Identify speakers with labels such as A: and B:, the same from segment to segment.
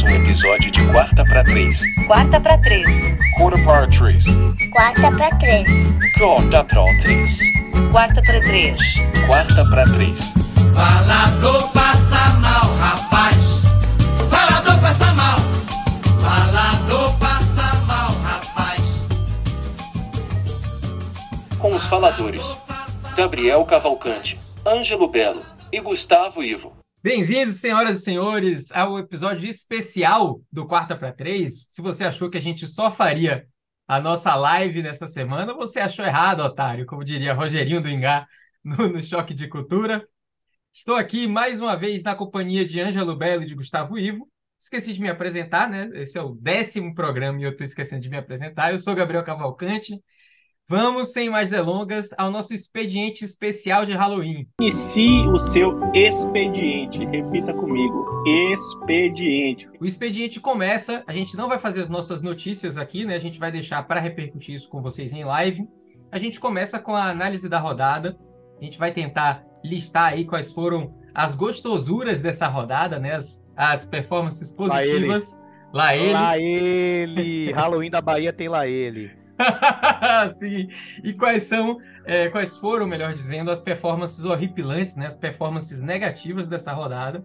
A: mais um episódio de Quarta para Três.
B: Quarta para três.
A: Quarta para Três.
C: Quarta pra três.
A: Quarta para Três.
B: Quarta para três.
A: Quarta para Três.
D: Falador passa mal, rapaz. Falador passa mal. Falador passa mal, rapaz.
A: Com os faladores: Gabriel Cavalcante, Ângelo Belo e Gustavo Ivo.
E: Bem-vindos, senhoras e senhores, ao episódio especial do Quarta para Três. Se você achou que a gente só faria a nossa live nessa semana, você achou errado, otário, como diria Rogerinho do Ingá no, no Choque de Cultura. Estou aqui mais uma vez na companhia de Ângelo Belo e de Gustavo Ivo. Esqueci de me apresentar, né? Esse é o décimo programa e eu estou esquecendo de me apresentar. Eu sou Gabriel Cavalcante. Vamos, sem mais delongas, ao nosso expediente especial de Halloween.
F: Inicie o seu expediente. Repita comigo. Expediente.
E: O expediente começa, a gente não vai fazer as nossas notícias aqui, né? A gente vai deixar para repercutir isso com vocês em live. A gente começa com a análise da rodada. A gente vai tentar listar aí quais foram as gostosuras dessa rodada, né? As, as performances
G: Lá ele.
E: positivas. Lá ele.
G: Lá ele! Halloween da Bahia tem lá ele.
E: Sim. E quais são, é, quais foram, melhor dizendo, as performances horripilantes, né? As performances negativas dessa rodada.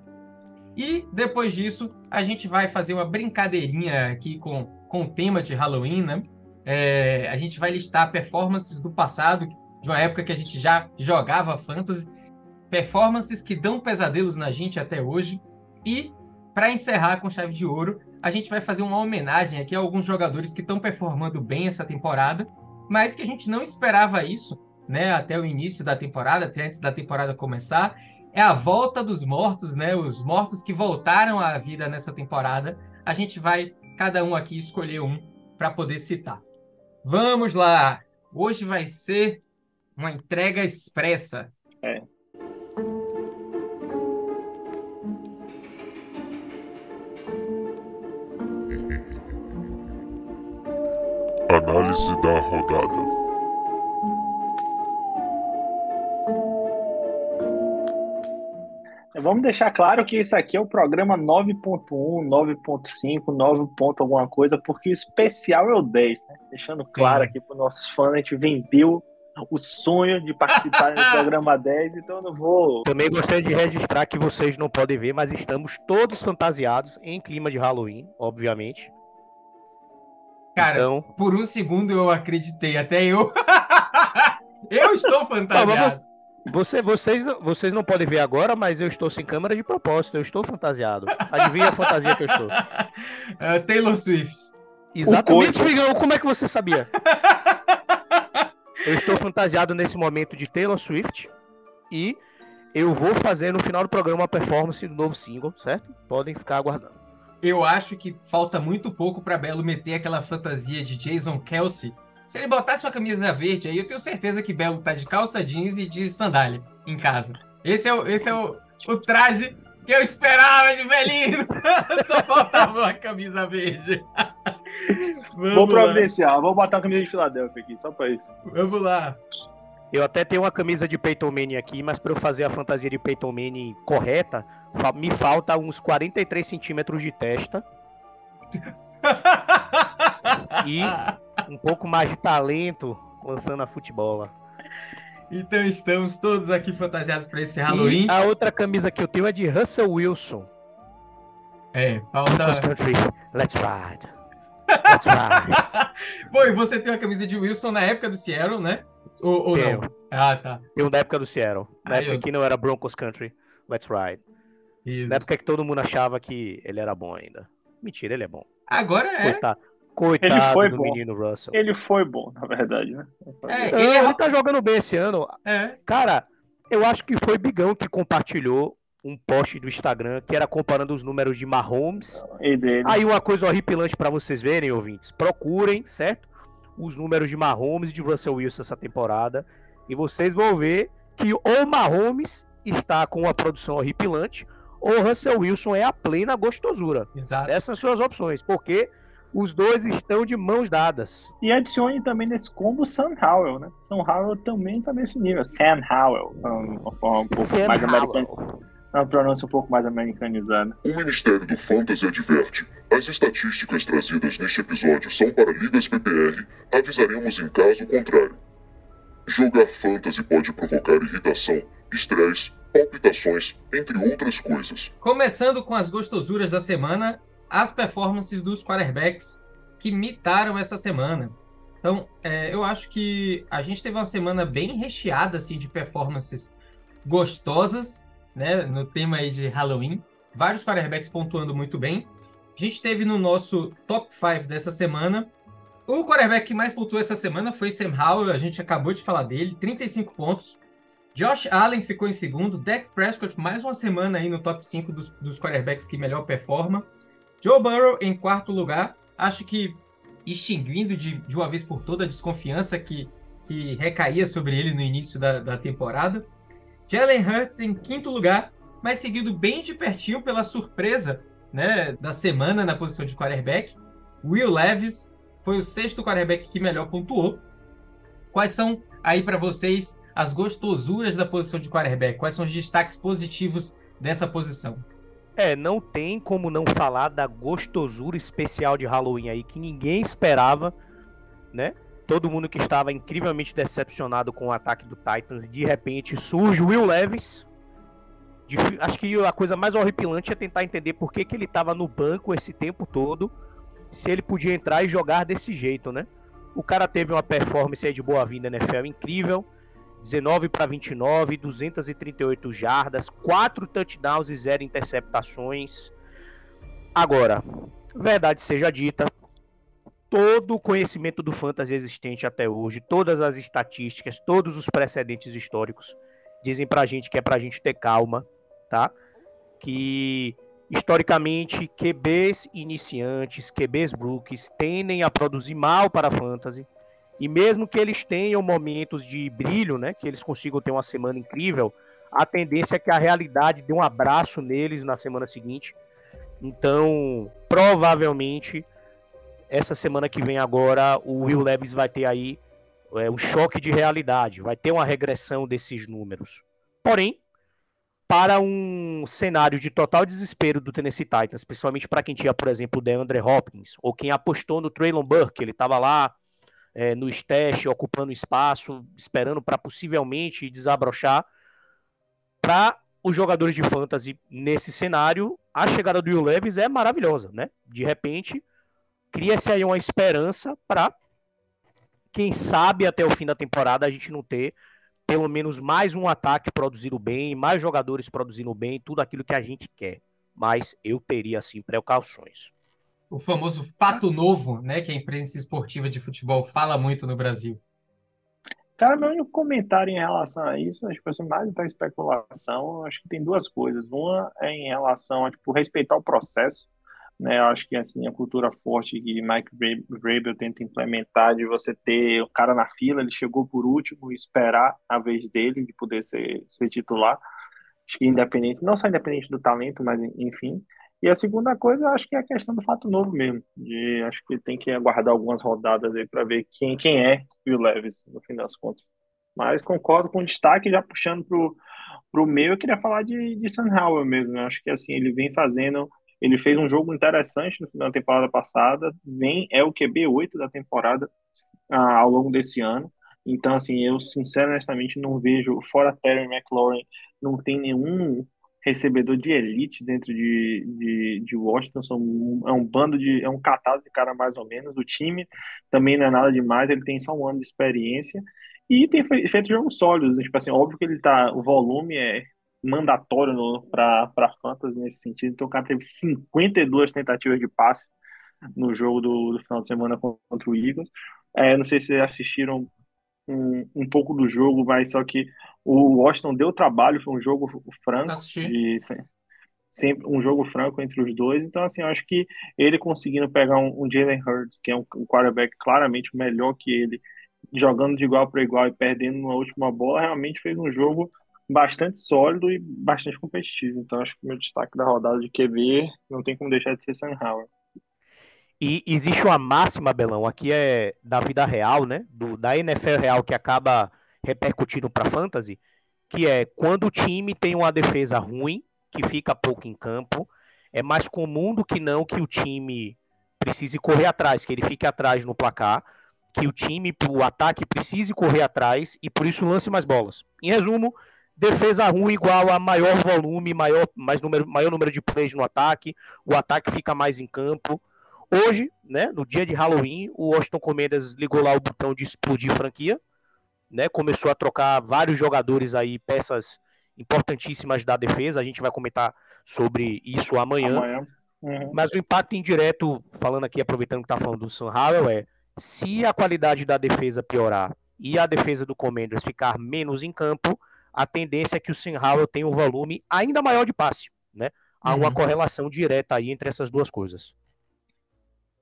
E: E depois disso, a gente vai fazer uma brincadeirinha aqui com, com o tema de Halloween, né? É, a gente vai listar performances do passado, de uma época que a gente já jogava fantasy, performances que dão pesadelos na gente até hoje. E, para encerrar com chave de ouro, a gente vai fazer uma homenagem aqui a alguns jogadores que estão performando bem essa temporada, mas que a gente não esperava isso, né? Até o início da temporada, até antes da temporada começar. É a volta dos mortos, né? Os mortos que voltaram à vida nessa temporada. A gente vai, cada um aqui, escolher um para poder citar. Vamos lá! Hoje vai ser uma entrega expressa.
F: É.
H: Análise da rodada.
F: Vamos deixar claro que isso aqui é o programa 9.1, 9.5, 9. ponto alguma coisa, porque o especial é o 10, né? Deixando claro aqui para os nossos fãs, a gente vendeu o sonho de participar do programa 10, então eu não vou.
G: Também gostaria de registrar que vocês não podem ver, mas estamos todos fantasiados em clima de Halloween, obviamente.
E: Cara,
G: Então,
E: por um segundo eu acreditei, até eu. eu estou
G: Não,
E: fantasiado.
G: vamos- você, vocês, vocês não podem ver agora, mas eu estou sem câmera de propósito. Eu estou fantasiado. Adivinha a fantasia que eu estou?
E: É, Taylor Swift.
G: Exatamente. Miguel. Como é que você sabia? Eu estou fantasiado nesse momento de Taylor Swift e eu vou fazer no final do programa uma performance do novo single, certo? Podem ficar aguardando.
E: Eu acho que falta muito pouco para Belo meter aquela fantasia de Jason Kelsey. Se ele botasse uma camisa verde aí, eu tenho certeza que Belo tá de calça jeans e de sandália em casa. Esse é o, esse é o, o traje que eu esperava de Belino. Só faltava uma camisa verde. Vamos
F: Vou providenciar, vou botar a camisa de Filadélfia aqui, só pra isso.
E: Vamos lá.
G: Eu até tenho uma camisa de Peyton Manning aqui, mas para eu fazer a fantasia de Peyton Manning correta, me falta uns 43 centímetros de testa e um pouco mais de talento lançando a futebola.
E: Então estamos todos aqui fantasiados para esse Halloween.
G: E a outra camisa que eu tenho é de Russell Wilson.
E: É, falta.
G: country, let's ride. Let's ride.
E: Pô, e você tem uma camisa de Wilson na época do Seattle, né? Ou, ou não? Ah, tá.
G: Eu na época do Seattle. Na
E: Aí,
G: época
E: ó.
G: que não era Broncos Country, let's ride.
E: Isso.
G: Na época que todo mundo achava que ele era bom ainda. Mentira, ele é bom.
E: Agora é.
G: Coitado, coitado
F: foi
G: do
F: bom.
G: menino Russell.
F: Ele foi bom, na verdade, né?
E: É, ele é-
G: ele tá jogando bem esse ano.
E: É.
G: Cara, eu acho que foi Bigão que compartilhou um post do Instagram que era comparando os números de Mahomes.
F: E dele.
G: Aí uma coisa horripilante pra vocês verem, ouvintes. Procurem, certo? Os números de Mahomes e de Russell Wilson essa temporada. E vocês vão ver que ou Mahomes está com uma produção horripilante, ou Russell Wilson é a plena gostosura.
E: Exato.
G: Essas são as opções, porque os dois estão de mãos dadas.
F: E adicione também nesse combo o Sam Howell, né? Sam Howell também tá nesse nível. Sam Howell, uma forma um pouco
G: Sam
F: mais
G: Howell.
F: americana. uma pronúncia um pouco mais americanizada.
C: O Ministério do Fantasy adverte: as estatísticas trazidas neste episódio são para ligas PPR. Avisaremos em caso contrário. Jogar fantasy pode provocar irritação, estresse, palpitações, entre outras coisas.
E: Começando com as gostosuras da semana, as performances dos quarterbacks que mitaram essa semana. Então, é, eu acho que a gente teve uma semana bem recheada assim, de performances gostosas, né? No tema aí de Halloween. Vários quarterbacks pontuando muito bem. A gente teve no nosso top 5 dessa semana. O quarterback que mais pontuou essa semana foi Sam Howell, a gente acabou de falar dele, 35 pontos. Josh Allen ficou em segundo, Dak Prescott mais uma semana aí no top 5 dos, dos quarterbacks que melhor performa. Joe Burrow em quarto lugar, acho que extinguindo de, de uma vez por toda a desconfiança que, que recaía sobre ele no início da, da temporada. Jalen Hurts em quinto lugar, mas seguido bem de pertinho pela surpresa né, da semana na posição de quarterback. Will Levis foi o sexto quarterback que melhor pontuou. Quais são aí para vocês as gostosuras da posição de quarterback? Quais são os destaques positivos dessa posição?
G: É, não tem como não falar da gostosura especial de Halloween aí que ninguém esperava, né? Todo mundo que estava incrivelmente decepcionado com o ataque do Titans, de repente surge Will Levis. Acho que a coisa mais horripilante é tentar entender por que, que ele estava no banco esse tempo todo, se ele podia entrar e jogar desse jeito, né? O cara teve uma performance aí de boa-vinda NFL incrível, 19 para 29, 238 jardas, 4 touchdowns e 0 interceptações. Agora, verdade seja dita, todo o conhecimento do fantasy existente até hoje, todas as estatísticas, todos os precedentes históricos dizem pra gente que é pra gente ter calma, tá? Que historicamente QBs iniciantes, QBs brooks tendem a produzir mal para fantasy e mesmo que eles tenham momentos de brilho, né, que eles consigam ter uma semana incrível, a tendência é que a realidade dê um abraço neles na semana seguinte. Então, provavelmente, essa semana que vem agora, o Will Levis vai ter aí é, um choque de realidade, vai ter uma regressão desses números. Porém, para um cenário de total desespero do Tennessee Titans, principalmente para quem tinha, por exemplo, o DeAndre Hopkins, ou quem apostou no Traylon Burke, ele estava lá é, no stash, ocupando espaço, esperando para possivelmente desabrochar. Para os jogadores de fantasy nesse cenário, a chegada do Will Levis é maravilhosa, né? De repente, cria-se aí uma esperança para, quem sabe, até o fim da temporada a gente não ter pelo menos mais um ataque produzido bem, mais jogadores produzindo bem, tudo aquilo que a gente quer. Mas eu teria, assim, precauções
E: o famoso fato novo, né, que a imprensa esportiva de futebol fala muito no Brasil.
F: Cara, meu único comentário em relação a isso, acho que vai mais da especulação, acho que tem duas coisas. Uma é em relação a tipo, respeitar o processo, né? Eu acho que assim a cultura forte que Mike Vrabel tenta implementar de você ter o cara na fila, ele chegou por último esperar a vez dele de poder ser, ser titular. Acho que independente, não só independente do talento, mas enfim. E a segunda coisa, eu acho que é a questão do fato novo mesmo. De, acho que tem que aguardar algumas rodadas aí para ver quem, quem é o Levis, no fim das contas. Mas concordo com o destaque, já puxando pro, pro meio, eu queria falar de, de Howell mesmo. Né? Acho que assim, ele vem fazendo. Ele fez um jogo interessante da temporada passada, vem, é o QB8 da temporada ah, ao longo desse ano. Então, assim, eu sinceramente não vejo, fora Terry McLaurin, não tem nenhum recebedor de elite dentro de, de, de Washington. São, é um bando de. É um catado de cara mais ou menos. O time também não é nada demais, ele tem só um ano de experiência. E tem feito jogos sólidos. Tipo assim, óbvio que ele tá. O volume é mandatório para Fantasy nesse sentido. Então o cara teve 52 tentativas de passe no jogo do, do final de semana contra o Eagles. É, não sei se assistiram um, um pouco do jogo, mas só que o Washington deu trabalho, foi um jogo franco. De, sempre um jogo franco entre os dois. Então, assim, eu acho que ele conseguindo pegar um, um Jalen Hurts, que é um, um quarterback claramente melhor que ele, jogando de igual para igual e perdendo na última bola, realmente fez um jogo bastante sólido e bastante competitivo. Então, acho que o meu destaque da rodada de QB não tem como deixar de ser Sam Howard.
G: E existe uma máxima, Belão, aqui é da vida real, né? Do, da NFL real que acaba repercutindo para fantasy, que é quando o time tem uma defesa ruim, que fica pouco em campo. É mais comum do que não que o time precise correr atrás, que ele fique atrás no placar, que o time, o ataque precise correr atrás e por isso lance mais bolas. Em resumo, defesa ruim igual a maior volume, maior, mais número, maior número de plays no ataque, o ataque fica mais em campo. Hoje, né, no dia de Halloween, o Washington Commanders ligou lá o botão de explodir franquia, né, começou a trocar vários jogadores aí, peças importantíssimas da defesa, a gente vai comentar sobre isso amanhã.
F: Amanhã. Uhum.
G: Mas o impacto indireto, falando aqui, aproveitando que tá falando do Sam Howell, é se a qualidade da defesa piorar e a defesa do Commanders ficar menos em campo, a tendência é que o Sam Howell tenha um volume ainda maior de passe, né? Há uma
E: Uhum.
G: correlação direta aí entre essas duas coisas.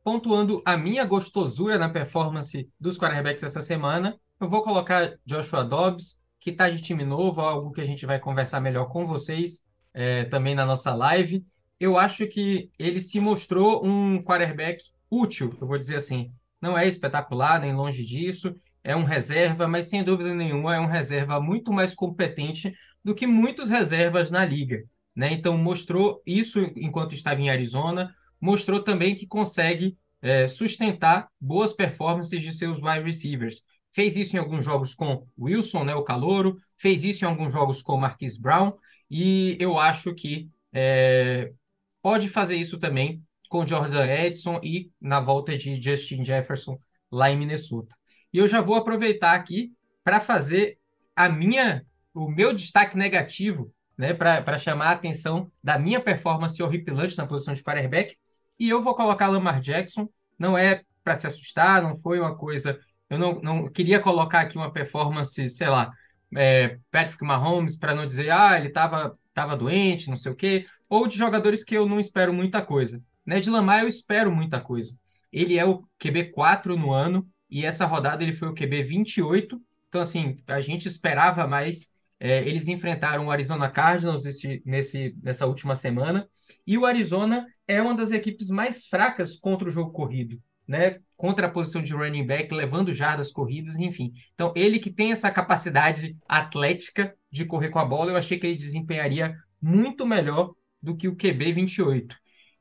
E: Pontuando a minha gostosura na performance dos quarterbacks essa semana, eu vou colocar Joshua Dobbs, que está de time novo, algo que a gente vai conversar melhor com vocês é, também na nossa live. Eu acho que ele se mostrou um quarterback útil, eu vou dizer assim. Não é espetacular, nem longe disso, é um reserva, mas sem dúvida nenhuma é um reserva muito mais competente do que muitos reservas na liga. Né? Então mostrou isso enquanto estava em Arizona, mostrou também que consegue é, sustentar boas performances de seus wide receivers. Fez isso em alguns jogos com Wilson, né, o calouro, fez isso em alguns jogos com Marquise Brown, e eu acho que é, pode fazer isso também com Jordan Edson e na volta de Justin Jefferson lá em Minnesota. E eu já vou aproveitar aqui para fazer a minha, o meu destaque negativo, né, para chamar a atenção da minha performance horripilante na posição de quarterback, e eu vou colocar Lamar Jackson. Não é para se assustar, não foi uma coisa. Eu não, não queria colocar aqui uma performance, sei lá, é, Patrick Mahomes, para não dizer, ah, ele estava tava doente, não sei o quê, ou de jogadores que eu não espero muita coisa. Né, de Lamar eu espero muita coisa. Ele é o QB 4 no ano, e essa rodada ele foi o QB 28. Então, assim, a gente esperava mais. É, eles enfrentaram o Arizona Cardinals nesse, nesse, nessa última semana. E o Arizona é uma das equipes mais fracas contra o jogo corrido, né? Contra a posição de running back, levando jardas corridas, enfim. Então, ele que tem essa capacidade atlética de correr com a bola, eu achei que ele desempenharia muito melhor do que o QB 28.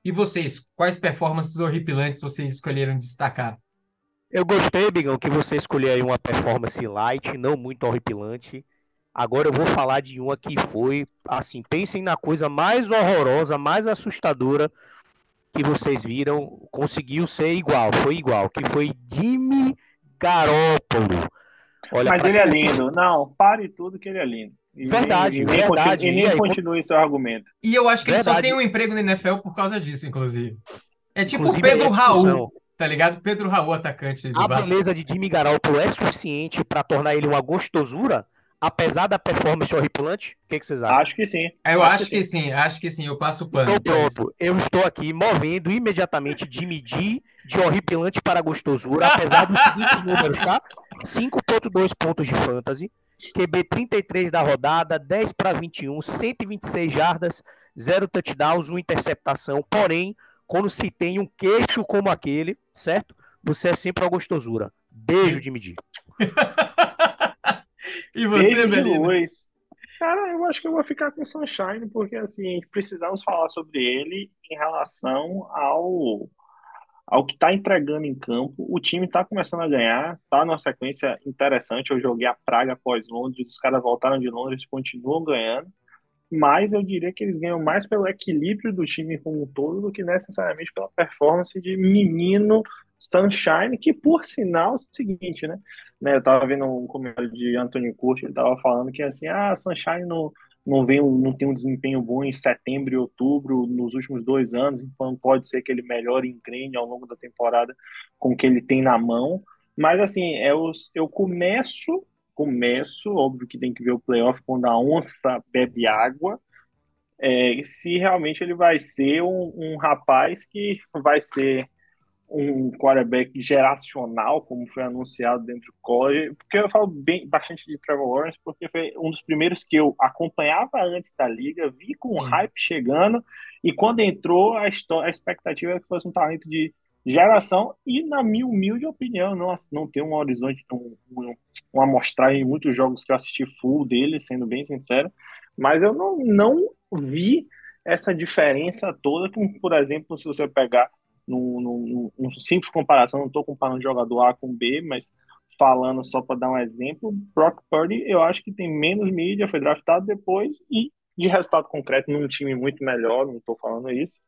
E: E vocês, quais performances horripilantes vocês escolheram destacar?
G: Eu gostei, Bigão, que você escolheu aí uma performance light, não muito horripilante. Agora eu vou falar de uma que foi, assim, pensem na coisa mais horrorosa, mais assustadora que vocês viram, conseguiu ser igual, foi igual, que foi Jimmy Garoppolo. Olha,
F: Mas ele é lindo. Não, pare tudo que ele é lindo. E
G: Verdade,
F: nem, e nem
G: verdade.
F: continue- E nem continue seu argumento.
E: E eu acho que ele só
G: Verdade.
E: tem um emprego na NFL por causa disso, inclusive. É tipo o Pedro
G: é.
E: Raul, tá ligado? Pedro Raul, atacante
G: A beleza de Jimmy Garoppolo é suficiente para tornar ele uma gostosura, apesar da performance horripilante? O que, que vocês acham?
F: Acho que sim.
E: Eu acho que sim, acho que sim, eu passo o pano.
G: Então pronto, eu estou aqui movendo imediatamente Jimmy G de horripilante para gostosura, apesar dos seguintes números, tá? 5.2 pontos de fantasy, QB 33 da rodada, 10 para 21, 126 jardas, 0 touchdowns, 1 interceptação. Porém, quando se tem um queixo como aquele, certo? Você é sempre uma gostosura. Beijo, Jimmy G.
E: E você,
F: Beijo de
E: Belino?
F: luz. Cara, eu acho que eu vou ficar com o Sunshine, porque assim, precisamos falar sobre ele em relação ao, ao que está entregando em campo. O time está começando a ganhar, está numa sequência interessante. Eu joguei a praga após Londres, os caras voltaram de Londres, continuam ganhando. Mas eu diria que eles ganham mais pelo equilíbrio do time como um todo do que necessariamente pela performance de menino Sunshine, que por sinal é o seguinte, né? né, eu tava vendo um comentário de Anthony Curti, ele tava falando que assim, ah, Sunshine não, não, vem, não tem um desempenho bom em setembro e outubro nos últimos dois anos, então pode ser que ele melhore e engrene ao longo da temporada com o que ele tem na mão. Mas assim, eu, eu começo, começo, óbvio que tem que ver o playoff quando a onça bebe água, é, se realmente ele vai ser um, um rapaz que vai ser um quarterback geracional, como foi anunciado dentro do college, porque eu falo bem, bastante de Trevor Lawrence, porque foi um dos primeiros que eu acompanhava antes da liga, vi com o hype chegando, e quando entrou, a, a expectativa era que fosse um talento de geração, e na minha humilde opinião, não, não tem um horizonte, um, um, uma amostragem em muitos jogos que eu assisti full dele, sendo bem sincero, mas eu não, não vi essa diferença toda, como, por exemplo, se você pegar num, num, num simples comparação, não estou comparando jogador A com B, mas falando só para dar um exemplo, Brock Purdy eu acho que tem menos mídia, foi draftado depois e de resultado concreto num time muito melhor, não estou falando isso,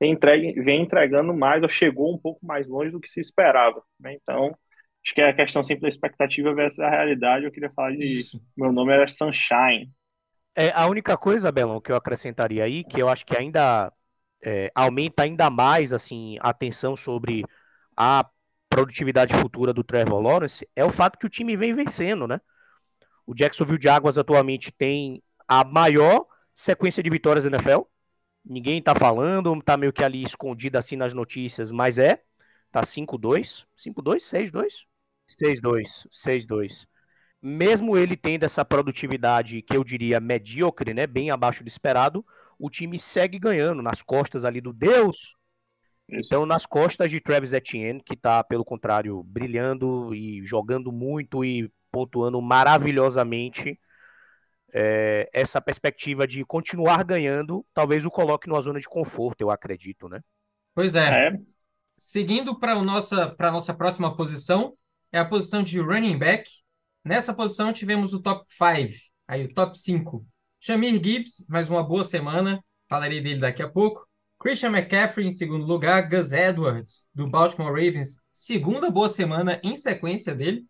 F: entregue, vem entregando mais, ou chegou um pouco mais longe do que se esperava. Né? Então, acho que é a questão sempre da expectativa versus a realidade. Eu queria falar de. Isso. Meu nome era Sunshine.
G: É, a única coisa, Belão, que eu acrescentaria aí, que eu acho que ainda é, aumenta ainda mais assim, a atenção sobre a produtividade futura do Trevor Lawrence, é o fato que o time vem vencendo, né? O Jacksonville Jaguars atualmente tem a maior sequência de vitórias da NFL. Ninguém tá falando, tá meio que ali escondido assim nas notícias, mas é. Tá 5-2. 5-2? 6-2? 6-2. 6-2. Mesmo ele tendo essa produtividade que eu diria medíocre, né? Bem abaixo do esperado, o time segue ganhando nas costas ali do Deus. Isso. Então, nas costas de Travis Etienne, que tá, pelo contrário, brilhando e jogando muito e pontuando maravilhosamente é, essa perspectiva de continuar ganhando, talvez o coloque numa zona de conforto, eu acredito, né?
E: Pois é. é. Seguindo para a nossa, nossa próxima posição, é a posição de running back. Nessa posição tivemos o top 5, aí o top 5. Shamir Gibbs, mais uma boa semana, falarei dele daqui a pouco. Christian McCaffrey em segundo lugar, Gus Edwards, do Baltimore Ravens, segunda boa semana em sequência dele.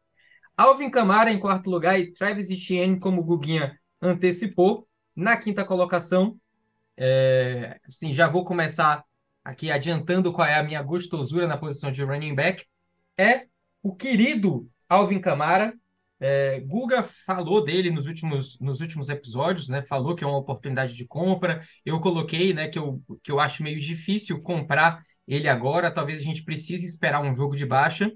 E: Alvin Kamara em quarto lugar e Travis Etienne como Guguinha antecipou. Na quinta colocação, é, já vou começar aqui adiantando qual é a minha gostosura na posição de running back, é o querido Alvin Kamara. É, Guga falou dele nos últimos, nos últimos episódios, né? Falou que é uma oportunidade de compra. Eu coloquei, né, que eu, que eu acho meio difícil comprar ele agora. Talvez a gente precise esperar um jogo de baixa.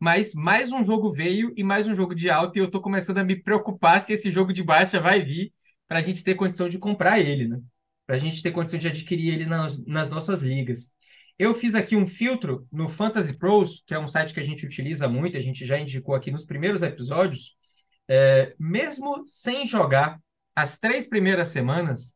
E: Mas mais um jogo veio e mais um jogo de alta, e eu tô começando a me preocupar se esse jogo de baixa vai vir para a gente ter condição de comprar ele, né? Para a gente ter condição de adquirir ele nas, nas nossas ligas. Eu fiz aqui um filtro no Fantasy Pros, que é um site que a gente utiliza muito, a gente já indicou aqui nos primeiros episódios. É, mesmo sem jogar as três primeiras semanas,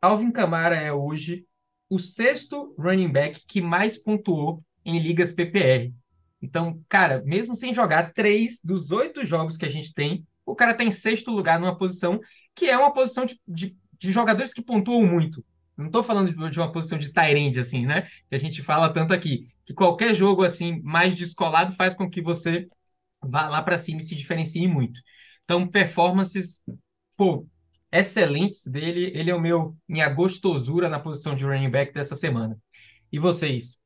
E: Alvin Kamara é hoje o sexto running back que mais pontuou em ligas PPR. Então, cara, mesmo sem jogar três dos oito jogos que a gente tem, o cara tá em sexto lugar numa posição que é uma posição de, de, de jogadores que pontuam muito. Não estou falando de, uma posição de Tyrande, assim, né? Que a gente fala tanto aqui. Que qualquer jogo, assim, mais descolado faz com que você vá lá para cima e se diferencie muito. Então, performances, pô, excelentes dele. Ele é o meu, minha gostosura na posição de running back dessa semana. E vocês?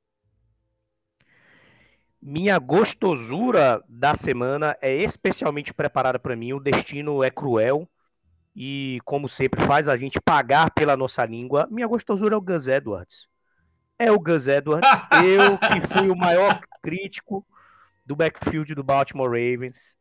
G: Minha gostosura da semana é especialmente preparada para mim. O destino é cruel e, como sempre, faz a gente pagar pela nossa língua. Minha gostosura é o Gus Edwards. É o Gus Edwards. Eu que fui o maior crítico do backfield do Baltimore Ravens.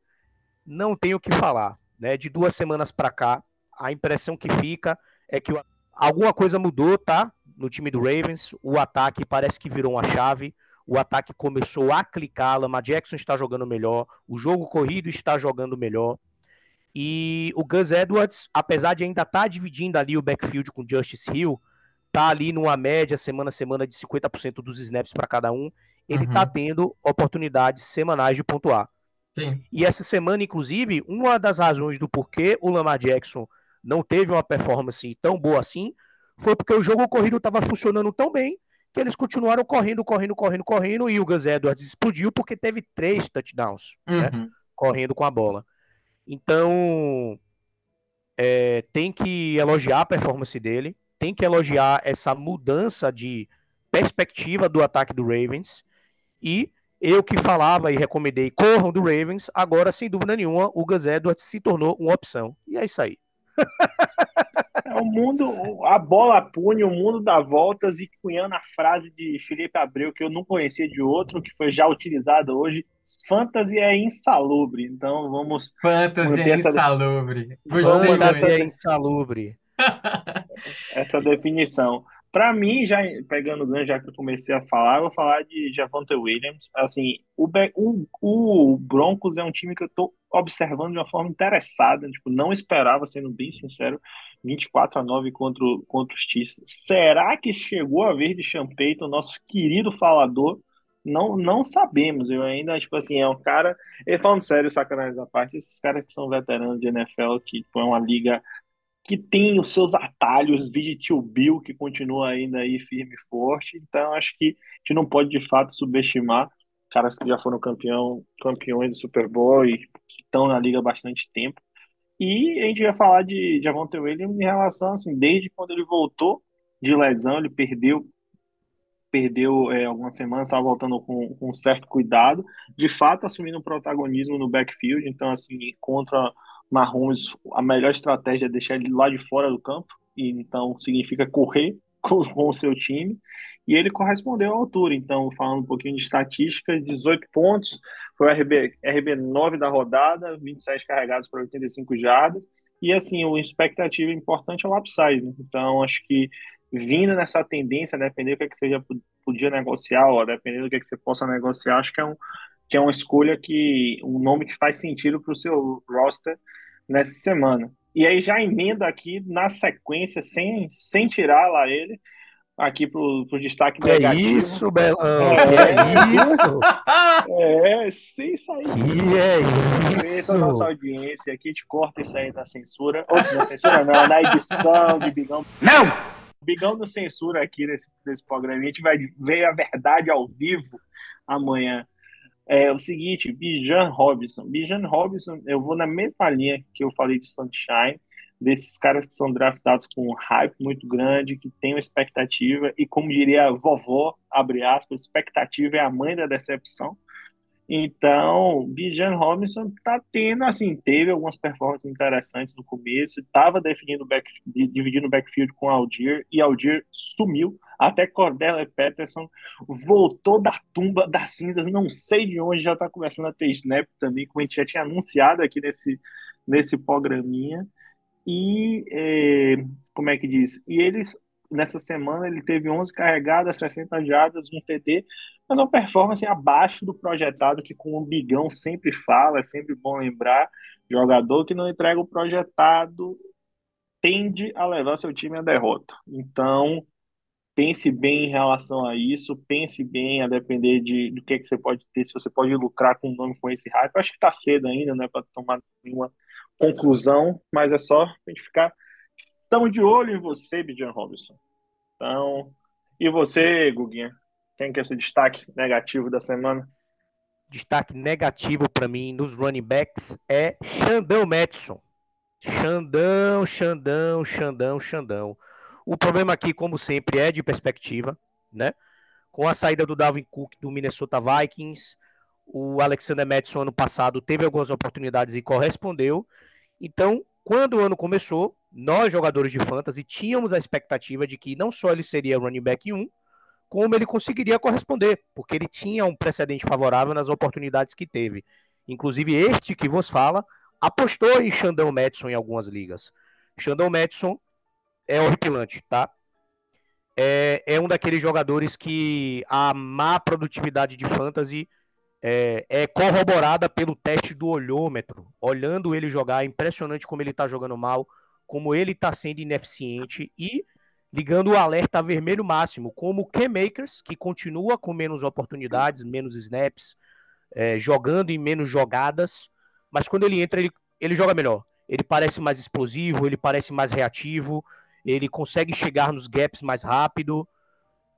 G: Não tenho o que falar. Né? De duas semanas para cá, a impressão que fica é que alguma coisa mudou, tá? No time do Ravens. O ataque parece que virou uma chave o ataque começou a clicar, Lamar Jackson está jogando melhor, o jogo corrido está jogando melhor. E o Gus Edwards, apesar de ainda estar tá dividindo ali o backfield com Justice Hill, tá ali numa média semana a semana de 50% dos snaps para cada um, ele está uhum. tendo oportunidades semanais de pontuar. Sim. E essa semana, inclusive, uma das razões do porquê o Lamar Jackson não teve uma performance tão boa assim foi porque o jogo corrido estava funcionando tão bem que eles continuaram correndo, correndo, correndo, correndo, e o Gus Edwards explodiu porque teve três touchdowns, né, uhum. né, correndo com a bola. Então, é, tem que elogiar a performance dele, tem que elogiar essa mudança de perspectiva do ataque do Ravens, e eu que falava e recomendei corram do Ravens, agora, sem dúvida nenhuma, o Gus Edwards se tornou uma opção. E é isso aí.
F: O mundo, a bola pune, o mundo dá voltas e cunhando a frase de Felipe Abreu que eu não conhecia de outro, que foi já utilizada hoje. Fantasy é insalubre, então vamos.
E: Fantasy é essa... insalubre.
G: Gostei Fantasy é insalubre.
F: essa definição. Para mim, já pegando o ganho, já que eu comecei a falar, eu vou falar de Javonte Williams. Assim, o, o, o Broncos é um time que eu tô observando de uma forma interessada, tipo, não esperava, sendo bem sincero, 24 a 9 contra, contra os Chiefs. Será que chegou a vez de Sean Payton, nosso querido falador? Não, não sabemos. Eu ainda, tipo assim, é um cara. Ele falando sério, sacanagem da parte, esses caras que são veteranos de NFL, que tipo, é uma liga que tem os seus atalhos, vídeo Tio Bill, que continua ainda aí firme e forte. Então, acho que a gente não pode de fato subestimar caras que já foram campeão, campeões do Super Bowl e que estão na liga há bastante tempo. E a gente vai falar de Javonte Williams em relação, assim, desde quando ele voltou de lesão, ele perdeu perdeu é, algumas semanas, estava voltando com, com certo cuidado, de fato assumindo um protagonismo no backfield, então assim, contra Mahomes, a melhor estratégia é deixar ele lá de fora do campo, e então significa correr com, com o seu time, e ele correspondeu à altura, então falando um pouquinho de estatísticas, 18 pontos, foi o RB, RB 9 da rodada, 27 carregados para 85 jardas, e assim, a expectativa importante é o upside, né? então acho que vindo nessa tendência, dependendo do que, é que você já podia negociar, ou dependendo do que, é que você possa negociar, acho que é, um, que é uma escolha que, um nome que faz sentido para o seu roster nessa semana. E aí já emenda aqui na sequência, sem, sem tirar lá ele, aqui para o destaque
G: Que é
F: negativo.
G: isso, Belão?
F: É.
G: É isso?
F: É, sem sair.
G: Que é
F: Agradeço a nossa
G: isso?
F: audiência aqui, a gente corta isso aí na censura. Ou na censura não, na edição de Bigão. Não! Bigão do censura aqui nesse, nesse programa. A gente vai ver a verdade ao vivo amanhã. É o seguinte, Bijan Robinson. Bijan Robinson, eu vou na mesma linha que eu falei de Sunshine, desses caras que são draftados com um hype muito grande, que tem uma expectativa, e como diria a vovó, abre aspas, expectativa é a mãe da decepção. Então, Bijan Robinson tá tendo, assim, teve algumas performances interessantes no começo, estava definindo back, dividindo o backfield com Aldir, e Aldir sumiu, até Cordella Peterson voltou da tumba das cinzas, não sei de onde, já está começando a ter snap também, como a gente já tinha anunciado aqui nesse, nesse programinha, e, é, como é que diz? E eles, nessa semana, ele teve 11 carregadas, 60 jardas, um TD, mas uma performance abaixo do projetado, que com o Bigão sempre fala, é sempre bom lembrar, jogador que não entrega o projetado tende a levar seu time à derrota. Então, pense bem em relação a isso, pense bem a depender de, do que, é que você pode ter, se você pode lucrar com um nome com esse hype. Acho que está cedo ainda, né, para tomar nenhuma conclusão, mas é só a gente ficar. Estamos de olho em você, Bijan Robinson. Então, e você, Guguinha? Quem que é seu destaque negativo da semana?
G: Destaque negativo para mim nos running backs é Xandão Madison. Xandão, Xandão, Xandão, Xandão. O problema aqui, como sempre, é de perspectiva, né? Com a saída do Dalvin Cook do Minnesota Vikings, o Alexander Madison ano passado teve algumas oportunidades e correspondeu. Então, quando o ano começou, nós jogadores de fantasy tínhamos a expectativa de que não só ele seria running back 1, como ele conseguiria corresponder, porque ele tinha um precedente favorável nas oportunidades que teve. Inclusive, este que vos fala apostou em Xandão Madison em algumas ligas. Xandão Madison é horripilante, tá? É, é um daqueles jogadores que a má produtividade de fantasy é, é, corroborada pelo teste do olhômetro. Olhando ele jogar, é impressionante como ele tá jogando mal, como ele tá sendo ineficiente e ligando o alerta vermelho máximo, como o K-Makers, que continua com menos oportunidades, menos snaps, é, jogando em menos jogadas, mas quando ele entra, ele, ele joga melhor. Ele parece mais explosivo, ele parece mais reativo, ele consegue chegar nos gaps mais rápido.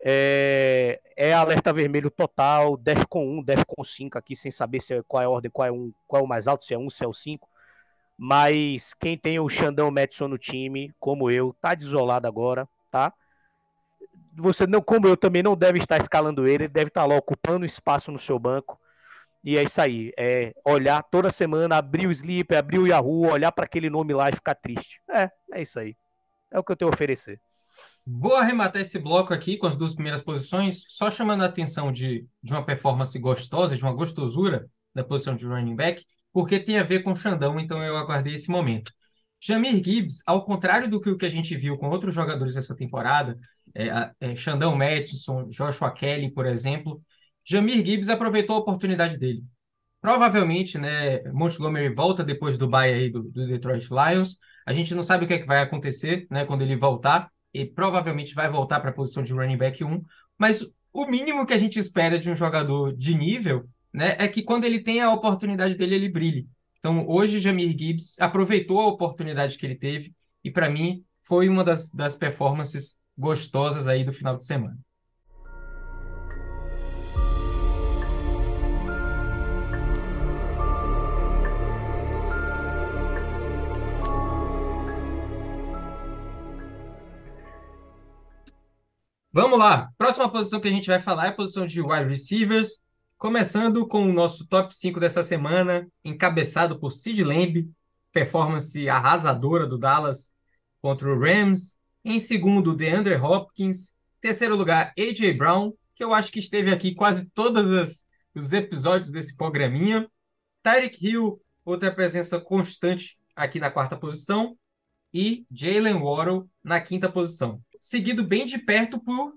G: É, é alerta vermelho total, Defcon 1, Defcon 5 aqui, sem saber se é, qual é a ordem, qual é, um, qual é o mais alto, se é 1, se é o 5. Mas quem tem o Xandão Madison no time, como eu, tá desolado agora, tá? Você não, como eu, também não deve estar escalando ele, ele deve estar lá ocupando espaço no seu banco. E é isso aí, é olhar toda semana, abrir o Sleep, abrir o Yahoo, olhar para aquele nome lá e ficar triste. É, é isso aí. É o que eu tenho a oferecer.
E: Vou arrematar esse bloco aqui com as duas primeiras posições, só chamando a atenção de, de uma performance gostosa, de uma gostosura da posição de running back, porque tem a ver com o Xandão, então eu aguardei esse momento. Jamir Gibbs, ao contrário do que o que a gente viu com outros jogadores dessa temporada, é, é, Xandão Madison, Joshua Kelly, por exemplo, Jamir Gibbs aproveitou a oportunidade dele. provavelmente, né, Montgomery volta depois do bye aí do, do Detroit Lions. A gente não sabe o que, é que vai acontecer, né, quando ele voltar. Ele provavelmente vai voltar para a posição de running back 1, mas o mínimo que a gente espera de um jogador de nível, né, é que quando ele tem a oportunidade dele, ele brilhe. Então, hoje, Jamir Gibbs aproveitou a oportunidade que ele teve e, para mim, foi uma das, das performances gostosas aí do final de semana. Vamos lá. Próxima posição que a gente vai falar é a posição de wide receivers. Começando com o nosso top 5 dessa semana, encabeçado por Sid Lamb, performance arrasadora do Dallas contra o Rams. Em segundo, DeAndre Hopkins. Terceiro lugar, A.J. Brown, que eu acho que esteve aqui quase todos os episódios desse programinha. Tyreek Hill, outra presença constante aqui na quarta posição. E Jalen Waddle na quinta posição seguido bem de perto por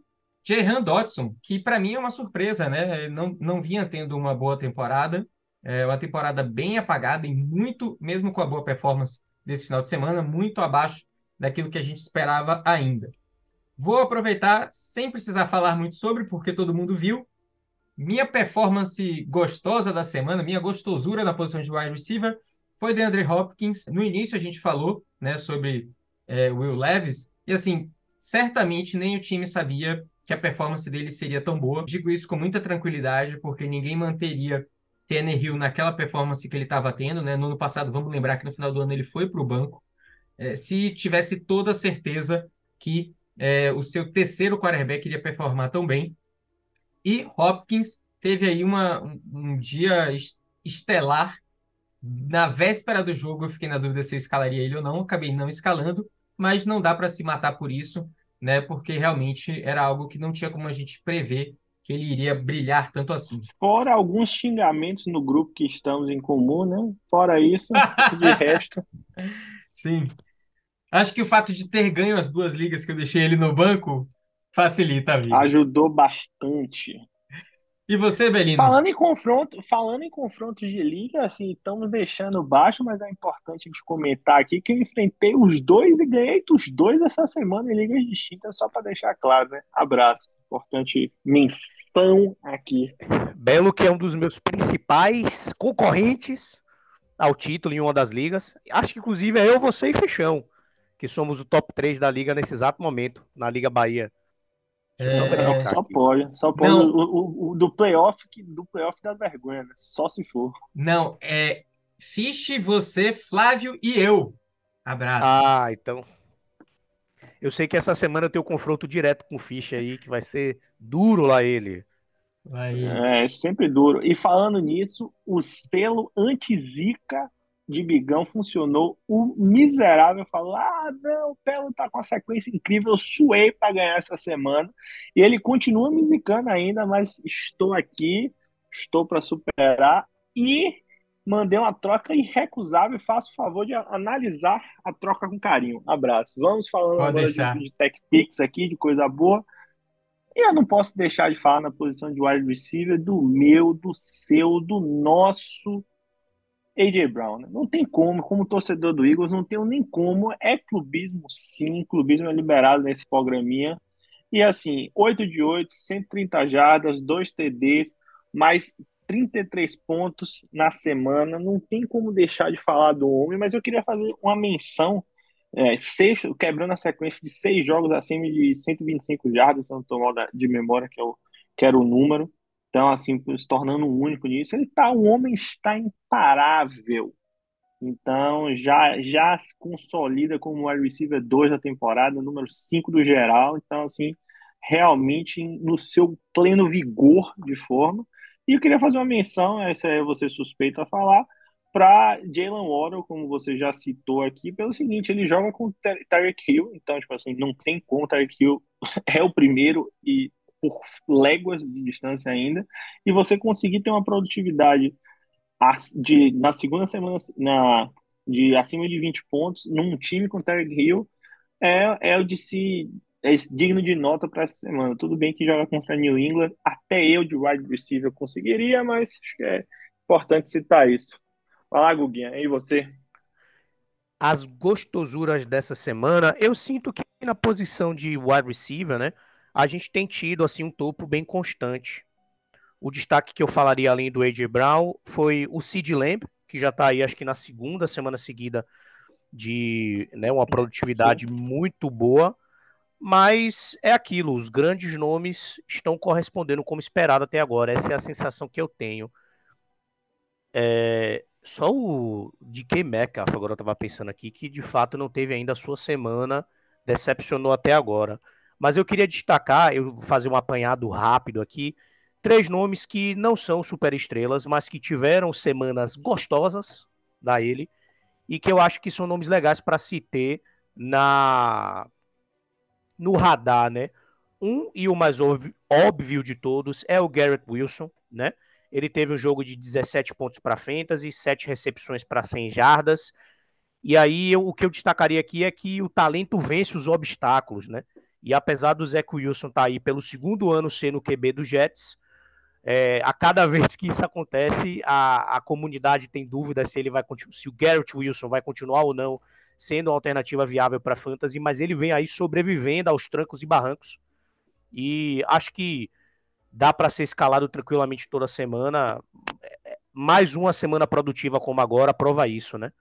E: Jehan Dodson, que para mim é uma surpresa, né? Não, não vinha tendo uma boa temporada, é uma temporada bem apagada e muito, mesmo com a boa performance desse final de semana, muito abaixo daquilo que a gente esperava ainda. Vou aproveitar, sem precisar falar muito sobre, porque todo mundo viu, minha performance gostosa da semana, minha gostosura na posição de wide receiver foi de Andre Hopkins. No início a gente falou né, sobre é, Will Levis, e assim, certamente nem o time sabia que a performance dele seria tão boa. Digo isso com muita tranquilidade, porque ninguém manteria Tannehill naquela performance que ele estava tendo, né? No ano passado, vamos lembrar que no final do ano ele foi para o banco. É, se tivesse toda a certeza que é, o seu terceiro quarterback iria performar tão bem. E Hopkins teve aí uma, um, um dia estelar. Na véspera do jogo, eu fiquei na dúvida se eu escalaria ele ou não, acabei não escalando mas não dá para se matar por isso, né? Porque realmente era algo que não tinha como a gente prever que ele iria brilhar tanto assim.
F: Fora alguns xingamentos no grupo que estamos em comum, né? Fora isso, de resto.
E: Sim. Acho que o fato de ter ganho as duas ligas que eu deixei ele no banco facilita a vida.
F: Ajudou bastante.
E: E você, Belino?
F: Falando em confronto, falando em confrontos de liga, assim, estamos deixando baixo, mas é importante a gente comentar aqui que eu enfrentei os dois e ganhei dos dois essa semana em ligas distintas, só para deixar claro, né? Abraço. Importante menção aqui.
G: Belo, que é um dos meus principais concorrentes ao título em uma das ligas. Acho que, inclusive, é eu, você e Fechão, que somos o top 3 da liga nesse exato momento, na Liga Bahia.
F: É, só pode, só pode. O, o, o, do playoff, do playoff dá vergonha, né? Só se for.
E: Não, é Fiche, você, Flávio e eu. Abraço.
G: Ah, então. Eu sei que essa semana eu tenho um confronto direto com o Fiche aí, que vai ser duro lá ele.
F: Vai. É, sempre duro. E falando nisso, o selo anti-zica de Bigão funcionou. O miserável falou: Ah, não, o Pelo tá com uma sequência incrível, eu suei para ganhar essa semana. E ele continua me zicando ainda, mas estou aqui, estou para superar. E mandei uma troca irrecusável e faço o favor de analisar a troca com carinho. Abraço. Vamos falando Pode agora deixar. de, de Tech Pix aqui, de coisa boa. E eu não posso deixar de falar na posição de wide receiver do meu, do seu, do nosso AJ Brown. Né? Não tem como, como torcedor do Eagles, não tenho nem como. É clubismo, sim. Clubismo é liberado nesse programinha. E assim, 8 de 8, 130 jardas, 2 TDs, mais 33 pontos na semana. Não tem como deixar de falar do homem, mas eu queria fazer uma menção. É, seis, quebrando a sequência de seis jogos acima de 125 jardas, se eu não estou mal de memória, que, é o, que era o número. Então, assim, se tornando único nisso, ele tá, o homem está imparável. Então, já, já se consolida como wide receiver 2 da temporada, número 5 do geral. Então, assim, realmente no seu pleno vigor de forma. E eu queria fazer uma menção, essa é você suspeito a falar, para Jalen Waddle, como você já citou aqui, pelo seguinte, ele joga com Tyreek Hill, então, tipo assim, não tem como, Tyreek Hill é o primeiro e por léguas de distância ainda, e você conseguir ter uma produtividade de, na segunda semana na, de acima de 20 pontos num time com Terry Hill é, é o de se é digno de nota para essa semana. Tudo bem que joga contra New England, até eu de wide receiver conseguiria, mas acho que é Importante citar isso. Vai lá, Guguinha, e você?
G: As gostosuras dessa semana, eu sinto que na posição de wide receiver, né, a gente tem tido assim um topo bem constante. O destaque que eu falaria além do AJ Brown foi o Sid Lamb, que já está aí acho que na segunda semana seguida de né, uma produtividade muito boa, mas é aquilo, os grandes nomes estão correspondendo como esperado até agora, essa é a sensação que eu tenho. É, só o DK Metcalf, agora eu estava pensando aqui, que de fato não teve ainda a sua semana, decepcionou até agora. Mas eu queria destacar, eu vou fazer um apanhado rápido aqui, três nomes que não são super estrelas, mas que tiveram semanas gostosas da ele e que eu acho que são nomes legais para se ter na no radar, né? Um e o mais óbvio de todos é o Garrett Wilson, né? Ele teve um jogo de 17 pontos para fantasy, 7 recepções para 100 jardas. E aí eu, o que eu destacaria aqui é que o talento vence os obstáculos, né? E apesar do Zach Wilson estar tá aí pelo segundo ano sendo o QB do Jets, é, a cada vez que isso acontece, a, a comunidade tem dúvidas se ele vai se o Garrett Wilson vai continuar ou não sendo uma alternativa viável para fantasy, mas ele vem aí sobrevivendo aos trancos e barrancos. E acho que dá para ser escalado tranquilamente toda semana. Mais uma semana produtiva como agora prova isso, né?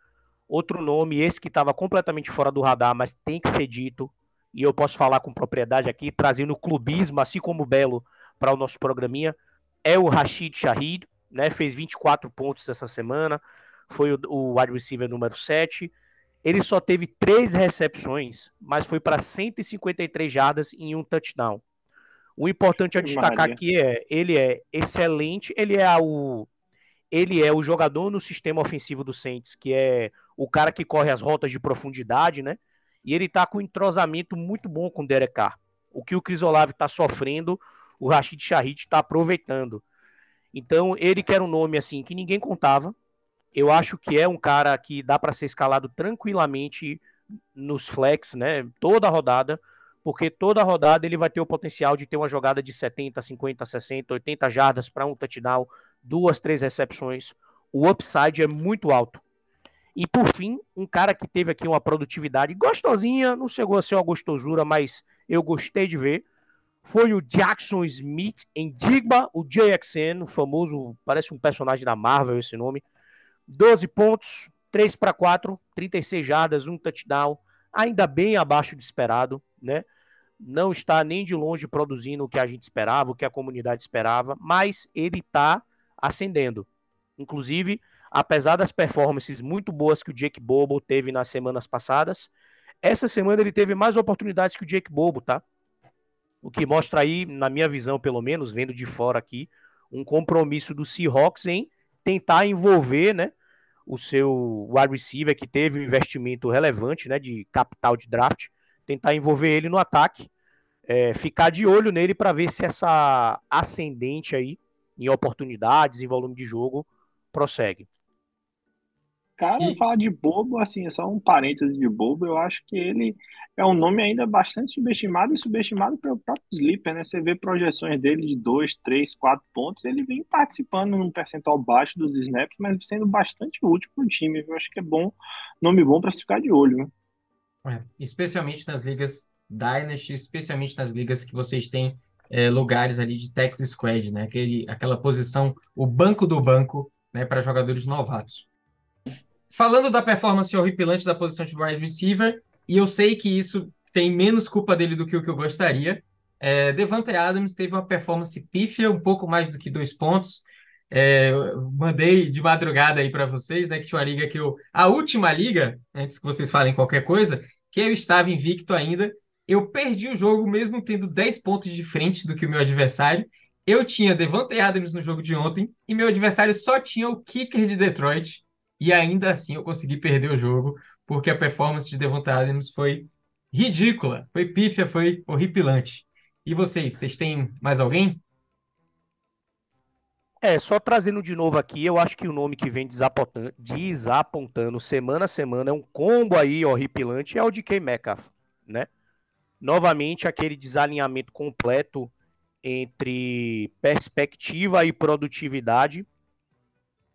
G: Outro nome, esse que estava completamente fora do radar, mas tem que ser dito, e eu posso falar com propriedade aqui, trazendo clubismo, assim como o Belo, para o nosso programinha, é o Rashid Shahid, né? Fez 24 pontos essa semana, foi o, o wide receiver número 7. Ele só teve três recepções, mas foi para 153 jardas em um touchdown. O importante a destacar aqui é, ele é excelente, ele é o ele é o jogador no sistema ofensivo do Saints, que é o cara que corre as rotas de profundidade, né? E ele tá com um entrosamento muito bom com o Derek Carr. O que o Chris Olave tá sofrendo, o Rashid Shahid está aproveitando. Então, ele quer um nome assim que ninguém contava, eu acho que é um cara que dá para ser escalado tranquilamente nos flex, né? Toda rodada, porque toda rodada ele vai ter o potencial de ter uma jogada de 70, 50, 60, 80 jardas para um touchdown, duas, três recepções. O upside é muito alto. E por fim, um cara que teve aqui uma produtividade gostosinha, não chegou a ser uma gostosura, mas eu gostei de ver, foi o Jackson Smith em Digba, o JXN, o famoso, parece um personagem da Marvel esse nome. 12 pontos, 3 para 4, 36 jardas, um touchdown, ainda bem abaixo do esperado, né? Não está nem de longe produzindo o que a gente esperava, o que a comunidade esperava, mas ele está ascendendo. Inclusive, apesar das performances muito boas que o Jake Bobo teve nas semanas passadas, essa semana ele teve mais oportunidades que o Jake Bobo, tá? O que mostra aí, na minha visão, pelo menos, vendo de fora aqui, um compromisso do Seahawks em tentar envolver, né, o seu wide receiver que teve um investimento relevante, né, de capital de draft, tentar envolver ele no ataque, é, ficar de olho nele para ver se essa ascendente aí em oportunidades, em volume de jogo, prossegue.
F: Cara, e... falar de bobo, assim, só um parêntese de bobo, eu acho que ele é um nome ainda bastante subestimado e subestimado pelo próprio Sleeper, né? Você vê projeções dele de 2, 3, 4 pontos, ele vem participando num percentual baixo dos snaps, mas sendo bastante útil para o time. Eu acho que é bom, nome bom para se ficar de olho. Né?
E: É, especialmente nas ligas Dynasty, especialmente nas ligas que vocês têm é, lugares ali de Tex Squad, né? Aquele, aquela posição, o banco do banco, né, para jogadores novatos. Falando da performance horripilante da posição de wide receiver, e eu sei que isso tem menos culpa dele do que o que eu gostaria, é, Devante Adams teve uma performance pífia, um pouco mais do que dois pontos. É, mandei de madrugada aí para vocês, né, que tinha uma liga que eu... A última liga, antes que vocês falem qualquer coisa, que eu estava invicto ainda, eu perdi o jogo mesmo tendo 10 pontos de frente do que o meu adversário. Eu tinha Devante Adams no jogo de ontem e meu adversário só tinha o kicker de Detroit, e ainda assim eu consegui perder o jogo, porque a performance de Devonta Adams foi ridícula, foi pífia, foi horripilante. E vocês, vocês têm mais alguém?
G: É, só trazendo de novo aqui, eu acho que o nome que vem desapontando, desapontando semana a semana é um combo aí horripilante, é o de K. Metcalf, né? Novamente, aquele desalinhamento completo entre perspectiva e produtividade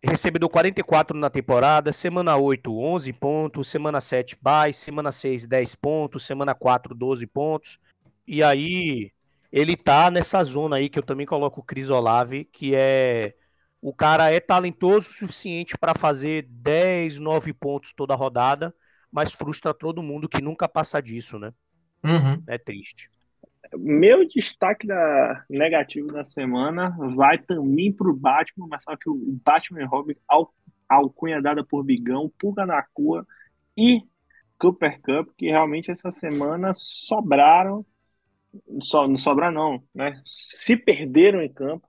G: recebedor 44 na temporada, semana 8, 11 pontos, semana 7, bye, semana 6, 10 pontos, semana 4, 12 pontos. E aí, ele tá nessa zona aí que eu também coloco o Cris Olave, que é o cara é talentoso o suficiente para fazer 10, 9 pontos toda rodada, mas frustra todo mundo que nunca passa disso, né?
E: Uhum.
G: É triste.
F: Meu destaque da negativo da semana vai também pro Batman, mas só que o Batman e Robin, al, alcunha dada por Bigão, Pulga na Cua e Cooper Cup, que realmente essa semana sobraram, só, não sobraram não, né? Se perderam em campo.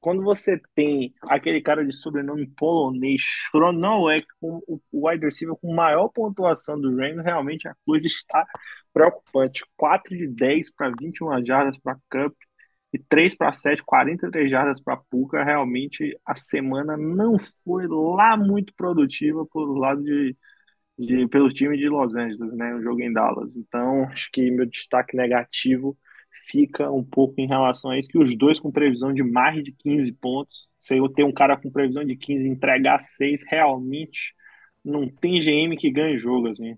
F: Quando você tem aquele cara de sobrenome polonês, Chronowek, com o wide receiver com maior pontuação do Reino, realmente a coisa está preocupante. 4 de 10 para 21 jardas para Cup e 3 para 7, 43 jardas para Puka. Realmente a semana não foi lá muito produtiva pelo lado de, de pelo time de Los Angeles, né? O jogo em Dallas. Então, acho que meu destaque negativo fica um pouco em relação a isso, que os dois com previsão de mais de 15 pontos. Se eu ter um cara com previsão de 15 e entregar 6, realmente não tem GM que ganhe jogo, assim.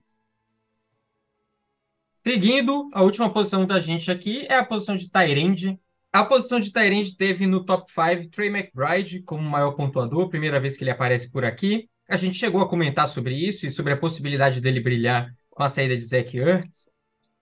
E: Seguindo, a última posição da gente aqui é a posição de Tyrande. A posição de Tyrande teve no top 5 Trey McBride como maior pontuador, primeira vez que ele aparece por aqui. A gente chegou a comentar sobre isso e sobre a possibilidade dele brilhar com a saída de Zach Ertz.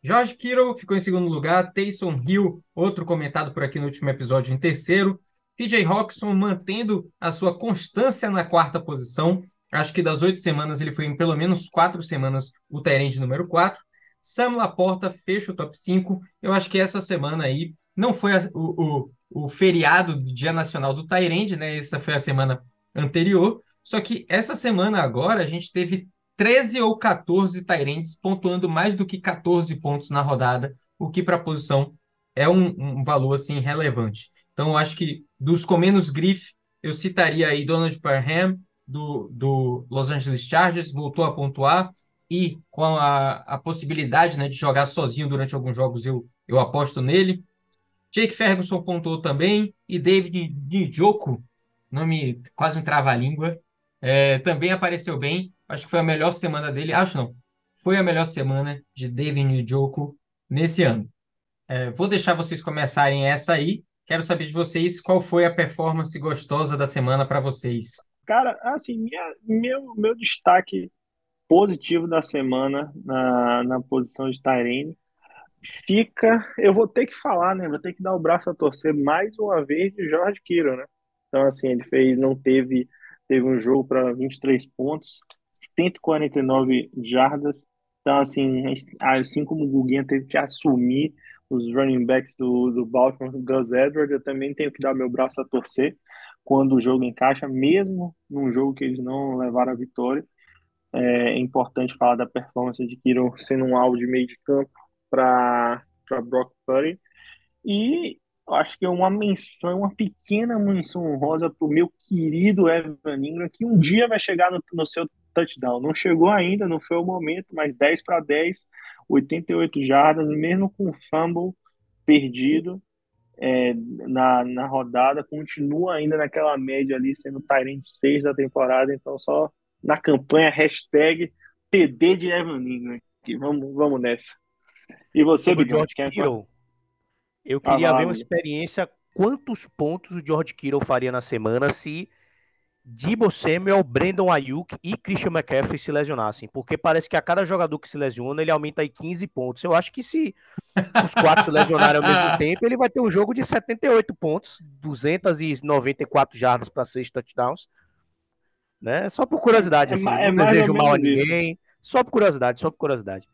E: George Kittle ficou em segundo lugar, Taysom Hill, outro comentado por aqui no último episódio, em terceiro. TJ Hawkinson mantendo a sua constância na quarta posição. Acho que das oito semanas ele foi em pelo menos quatro semanas o Tyrande número 4. Sam Laporta fecha o top 5. Eu acho que essa semana aí não foi a, o, o, o, feriado do Dia Nacional do Tyrande, né? Essa foi a semana anterior. Só que essa semana agora a gente teve 13 ou 14 Tyrands pontuando mais do que 14 pontos na rodada, o que para a posição é um, um, valor assim relevante. Então eu acho que dos com menos grife, eu citaria aí Donald Parham, do, do Los Angeles Chargers, voltou a pontuar e com a, a possibilidade né, de jogar sozinho durante alguns jogos, eu, eu aposto nele. Jake Ferguson pontuou também, e David Njoku, nome quase me trava a língua, é, também apareceu bem. Acho que foi a melhor semana dele. Acho não. Foi a melhor semana de David Njoku nesse ano. É, vou deixar vocês começarem essa aí. Quero saber de vocês qual foi a performance gostosa da semana para vocês.
F: Cara, assim, minha, meu, meu destaque positivo da semana na, na posição de Tyrene fica. Eu vou ter que falar, né? Vou ter que dar o braço a torcer mais uma vez de Jorge Kiro, né? Então, assim, ele fez, não teve, teve um jogo para 23 pontos, 149 jardas. Então, assim, assim como o Guguinha teve que assumir os running backs do, do Baltimore, Gus Edwards, eu também tenho que dar meu braço a torcer quando o jogo encaixa, mesmo num jogo que eles não levaram a vitória. É importante falar da performance de Kiro sendo um alvo de meio de campo para Brock Purdy. E acho que é uma menção, uma pequena menção honrosa para o meu querido Evan Ingram, que um dia vai chegar no, no seu touchdown. Não chegou ainda, não foi o momento, mas 10 para 10, 88 jardas, mesmo com o fumble perdido é, na, na rodada, continua ainda naquela média ali, sendo Tyrant 6 da temporada, então só na campanha, hashtag TD de Evan Ingram. Vamos, vamos nessa. E você,
G: Sobre George Kittle, eu queria ah, ver uma experiência quantos pontos o George Kittle faria na semana se Debo Samuel, Brandon Ayuk e Christian McCaffrey se lesionassem, porque parece que a cada jogador que se lesiona, ele aumenta aí 15 pontos. Eu acho que se os quatro se lesionarem ao mesmo tempo, ele vai ter um jogo de 78 pontos, 294 jardas para seis touchdowns. Né? Só por curiosidade, assim, é, não desejo mal a ninguém. Isso. Só por curiosidade, só por curiosidade.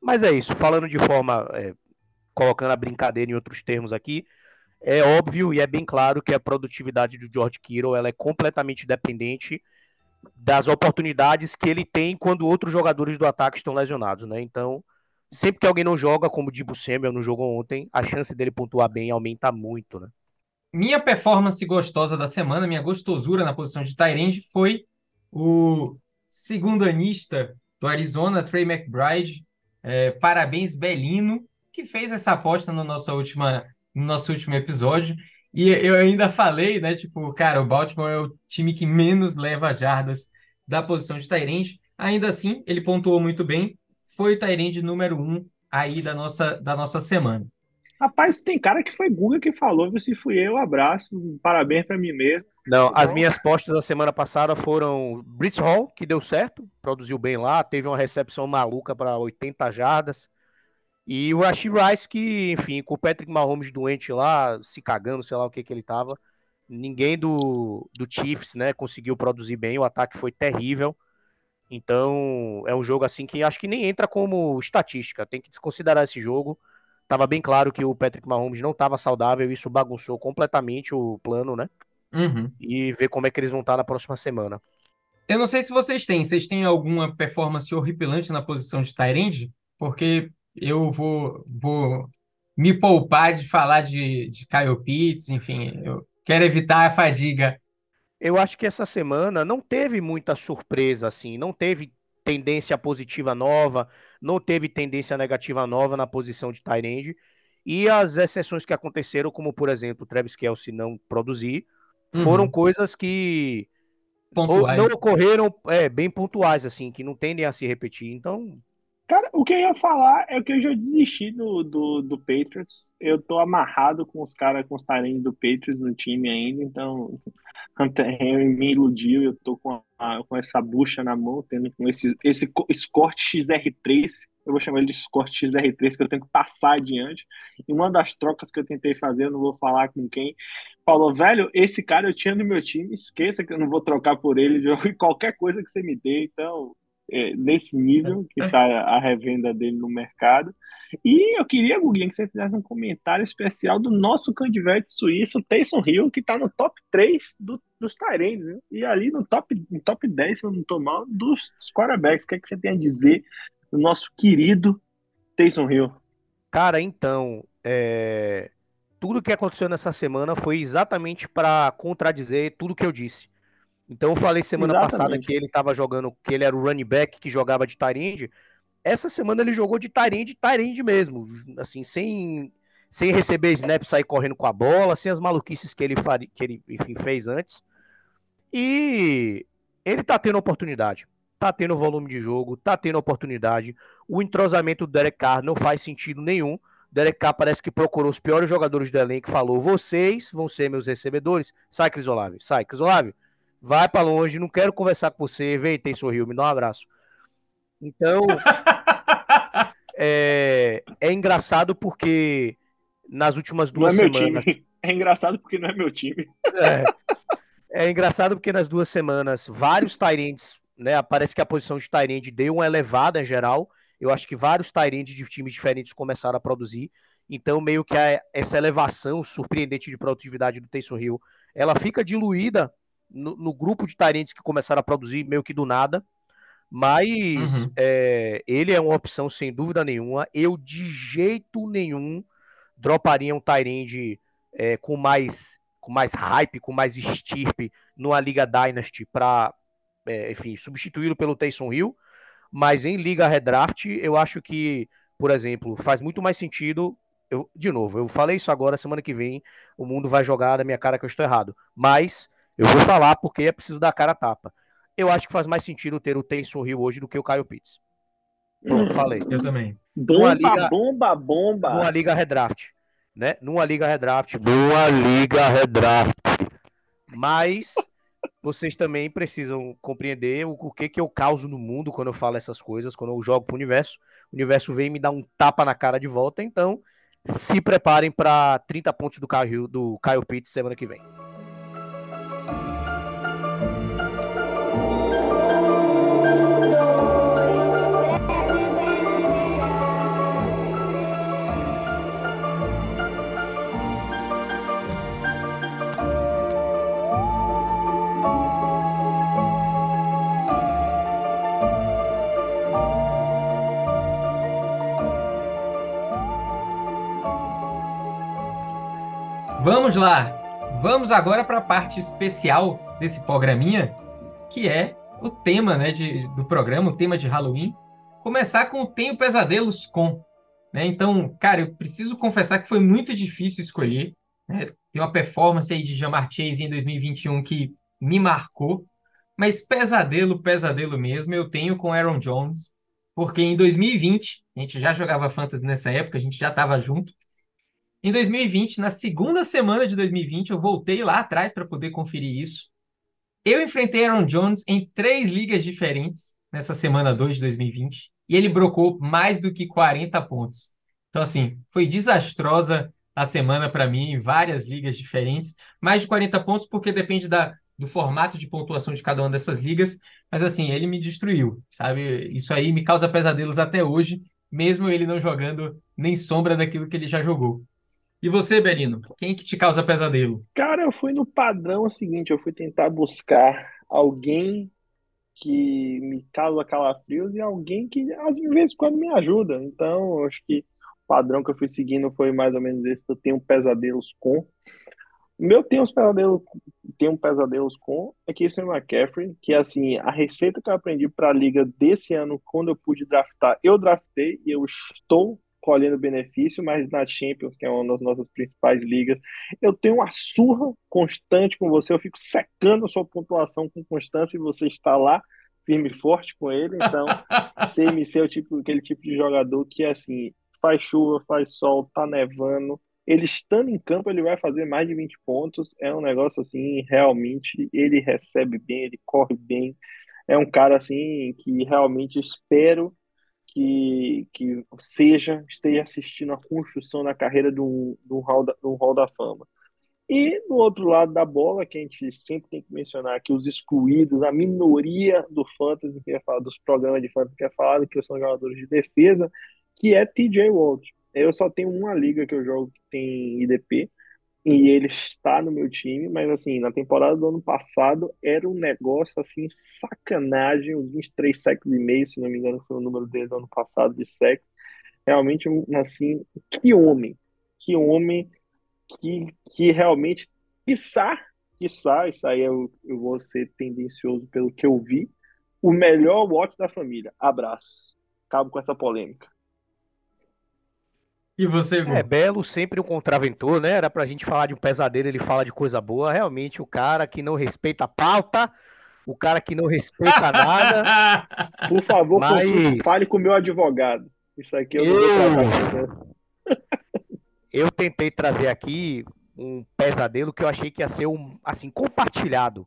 G: Mas é isso, falando de forma, é, colocando a brincadeira em outros termos aqui, é óbvio e é bem claro que a produtividade do George Kittle ela é completamente dependente das oportunidades que ele tem quando outros jogadores do ataque estão lesionados, né? Então, sempre que alguém não joga, como o Dibu Samuel não jogou ontem, a chance dele pontuar bem aumenta muito, né?
E: Minha performance gostosa da semana, minha gostosura na posição de Tyrande foi o segundo anista do Arizona, Trey McBride. É, parabéns, Belino, que fez essa aposta na nossa última no nosso último episódio. E eu ainda falei, né? Tipo, cara, o Baltimore é o time que menos leva jardas da posição de Tyrande. Ainda assim, ele pontuou muito bem. Foi o Tyrande número um aí da nossa, da nossa semana.
F: Rapaz, tem cara que foi Google que falou, se fui eu, abraço, parabéns para mim mesmo.
G: Não, as minhas postas da semana passada foram Brice Hall, que deu certo, produziu bem lá, teve uma recepção maluca para 80 jardas. E o Rashid Rice, que, enfim, com o Patrick Mahomes doente lá, se cagando, sei lá o que que ele tava. Ninguém do, do Chiefs, né, conseguiu produzir bem, o ataque foi terrível. Então, é um jogo assim que acho que nem entra como estatística, tem que desconsiderar esse jogo. Tava bem claro que o Patrick Mahomes não estava saudável, isso bagunçou completamente o plano, né?
E: Uhum.
G: E ver como é que eles vão estar na próxima semana.
E: Eu não sei se vocês têm. Vocês têm alguma performance horripilante na posição de Tyrande? Porque eu vou, vou me poupar de falar de, de Kyle Pitts, enfim, eu quero evitar a fadiga.
G: Eu acho que essa semana não teve muita surpresa, assim, não teve tendência positiva nova, não teve tendência negativa nova na posição de Tyrande. E as exceções que aconteceram, como por exemplo, o Travis Kelsey não produzir, foram
E: Uhum.
G: coisas que
E: Pontuais.
G: não ocorreram é, bem pontuais, assim, que não tendem a se repetir. Então,
F: Cara, o que eu ia falar é que eu já desisti do, do, do Patriots. Eu tô amarrado com os caras, com os talentos do Patriots no time ainda, então Hunter Henry me iludiu. Eu tô com, a- com essa bucha na mão, tendo com esse, esse co- Escort XR3. Eu vou chamar ele de Escort XR3, que eu tenho que passar adiante. E uma das trocas que eu tentei fazer, eu não vou falar com quem, falou: velho, esse cara eu tinha no meu time, esqueça que eu não vou trocar por ele, de qualquer coisa que você me dê. Então, é, nesse nível que está a revenda dele no mercado. E eu queria, Guguinho, que você fizesse um comentário especial do nosso candidato suíço, Taysom Hill, que está no top 3 do, dos né? E ali no top, no top 10, se eu não estou mal, dos, dos quarterbacks. O que, é que você tem a dizer do nosso querido Taysom Hill?
G: Cara, então, é, tudo que aconteceu nessa semana foi exatamente para contradizer tudo que eu disse. Então eu falei semana passada
F: Exatamente.
G: que ele estava jogando, que ele era o running back que jogava de Tyrande. Essa semana ele jogou de Tyrande, Tyrande mesmo, assim, sem sem receber snap, sair correndo com a bola, sem as maluquices que ele faria, que ele, enfim, fez antes. E ele tá tendo oportunidade. Tá tendo volume de jogo, tá tendo oportunidade. O entrosamento do Derek Carr não faz sentido nenhum. Derek Carr parece que procurou os piores jogadores do elenco e falou: vocês vão ser meus recebedores. Sai, Cris Olave. Sai, Cris Olave. Vai pra longe, não quero conversar com você. Vem, tem sorriu, me dá um abraço. Então, é, é engraçado porque nas últimas
F: Não é
G: duas
F: meu
G: semanas.
F: time. É engraçado porque não é meu time.
G: É, é engraçado porque nas duas semanas, vários Tyrants, né? Parece que a posição de Tyrande deu uma elevada em geral. Eu acho que vários Tyrands de times diferentes começaram a produzir. Então, meio que a- essa elevação surpreendente de produtividade do Taysom Hill, ela fica diluída no, no grupo de Tyrands que começaram a produzir meio que do nada. Mas
E: Uhum.
G: é, ele é uma opção sem dúvida nenhuma. Eu de jeito nenhum droparia um Tyrande é, com mais com mais hype, com mais estirpe numa Liga Dynasty para, enfim, substituí-lo pelo Taysom Hill. Mas em Liga Redraft, eu acho que, por exemplo, faz muito mais sentido. Eu, de novo, eu falei isso agora, semana que vem o mundo vai jogar na minha cara que eu estou errado. Mas eu vou falar porque é preciso dar a cara a tapa. Eu acho que faz mais sentido ter o Taysom Hill hoje do que o Kyle Pitts. Pronto, falei.
E: Eu também.
F: Bomba,
G: liga-
F: bomba, bomba.
G: Numa liga redraft, né? Numa liga redraft, numa liga redraft. Mas vocês também precisam compreender o, o que que eu causo no mundo quando eu falo essas coisas, quando eu jogo pro universo. O universo vem me dar um tapa na cara de volta, então se preparem para 30 pontos do Hill- do Kyle Pitts semana que vem.
E: Vamos lá. Vamos agora para a parte especial desse programinha, que é o tema, né, de, do programa, o tema de Halloween. Começar com o Tenho Pesadelos com. Né? Então, cara, eu preciso confessar que foi muito difícil escolher. né? Tem uma performance aí de Jamar Chase em 2021 que me marcou, mas pesadelo, pesadelo mesmo, eu tenho com Aaron Jones, porque em 2020, a gente já jogava fantasy nessa época, a gente já estava junto. Em 2020, na segunda semana de 2020, eu voltei lá atrás para poder conferir isso. Eu enfrentei Aaron Jones em três ligas diferentes nessa semana 2 de 2020 e ele brocou mais do que 40 pontos. Então, assim, foi desastrosa a semana para mim em várias ligas diferentes. Mais de 40 pontos, porque depende da, do formato de pontuação de cada uma dessas ligas. Mas, assim, ele me destruiu, sabe? Isso aí me causa pesadelos até hoje, mesmo ele não jogando nem sombra daquilo que ele já jogou. E você, Belino, quem que te causa pesadelo?
F: Cara, eu fui no padrão seguinte, eu fui tentar buscar alguém que me causa calafrios e alguém que às vezes quando me ajuda. Então, acho que o padrão que eu fui seguindo foi mais ou menos esse. Eu tenho pesadelos com. O meu tem uns pesadelos, tem um pesadelos com é que Christian McCaffrey, que assim, a receita que eu aprendi para a liga desse ano, quando eu pude draftar, eu draftei e eu estou colhendo benefício, mas na Champions, que é uma das nossas principais ligas, eu tenho uma surra constante com você, eu fico secando a sua pontuação com constância e você está lá firme e forte com ele, então CMC é o tipo, aquele tipo de jogador que assim, faz chuva, faz sol, tá nevando, ele estando em campo, ele vai fazer mais de 20 pontos, é um negócio assim, realmente, ele recebe bem, ele corre bem, é um cara assim que realmente espero que, que seja, esteja assistindo a construção da carreira do, do, hall da, do Hall da Fama. E do outro lado da bola, que a gente sempre tem que mencionar que os excluídos, a minoria do fantasy, que é falar dos programas de fantasy que é falado, que são jogadores de defesa, que é TJ Watt. Eu só tenho uma liga que eu jogo que tem IDP, e ele está no meu time, mas assim, na temporada do ano passado era um negócio assim, sacanagem, uns 23 sacks e meio, se não me engano, foi o número dele do ano passado de sacks. Realmente, assim, que homem, que homem, que, que realmente, quiçá, quiçá, isso aí eu, eu vou ser tendencioso pelo que eu vi, o melhor watch da família. Abraço. Acabo com essa polêmica.
E: E você?
G: É, Belo sempre um contraventor, né? Era pra gente falar de um pesadelo, ele fala de coisa boa. Realmente, o cara que não respeita a pauta, o cara que não respeita nada.
F: Por favor,
G: Mas-
F: consulte, fale com o meu advogado. Isso aqui eu não vou
G: Eu-
F: tratar com você.
G: Eu tentei trazer aqui um pesadelo que eu achei que ia ser um, assim, compartilhado.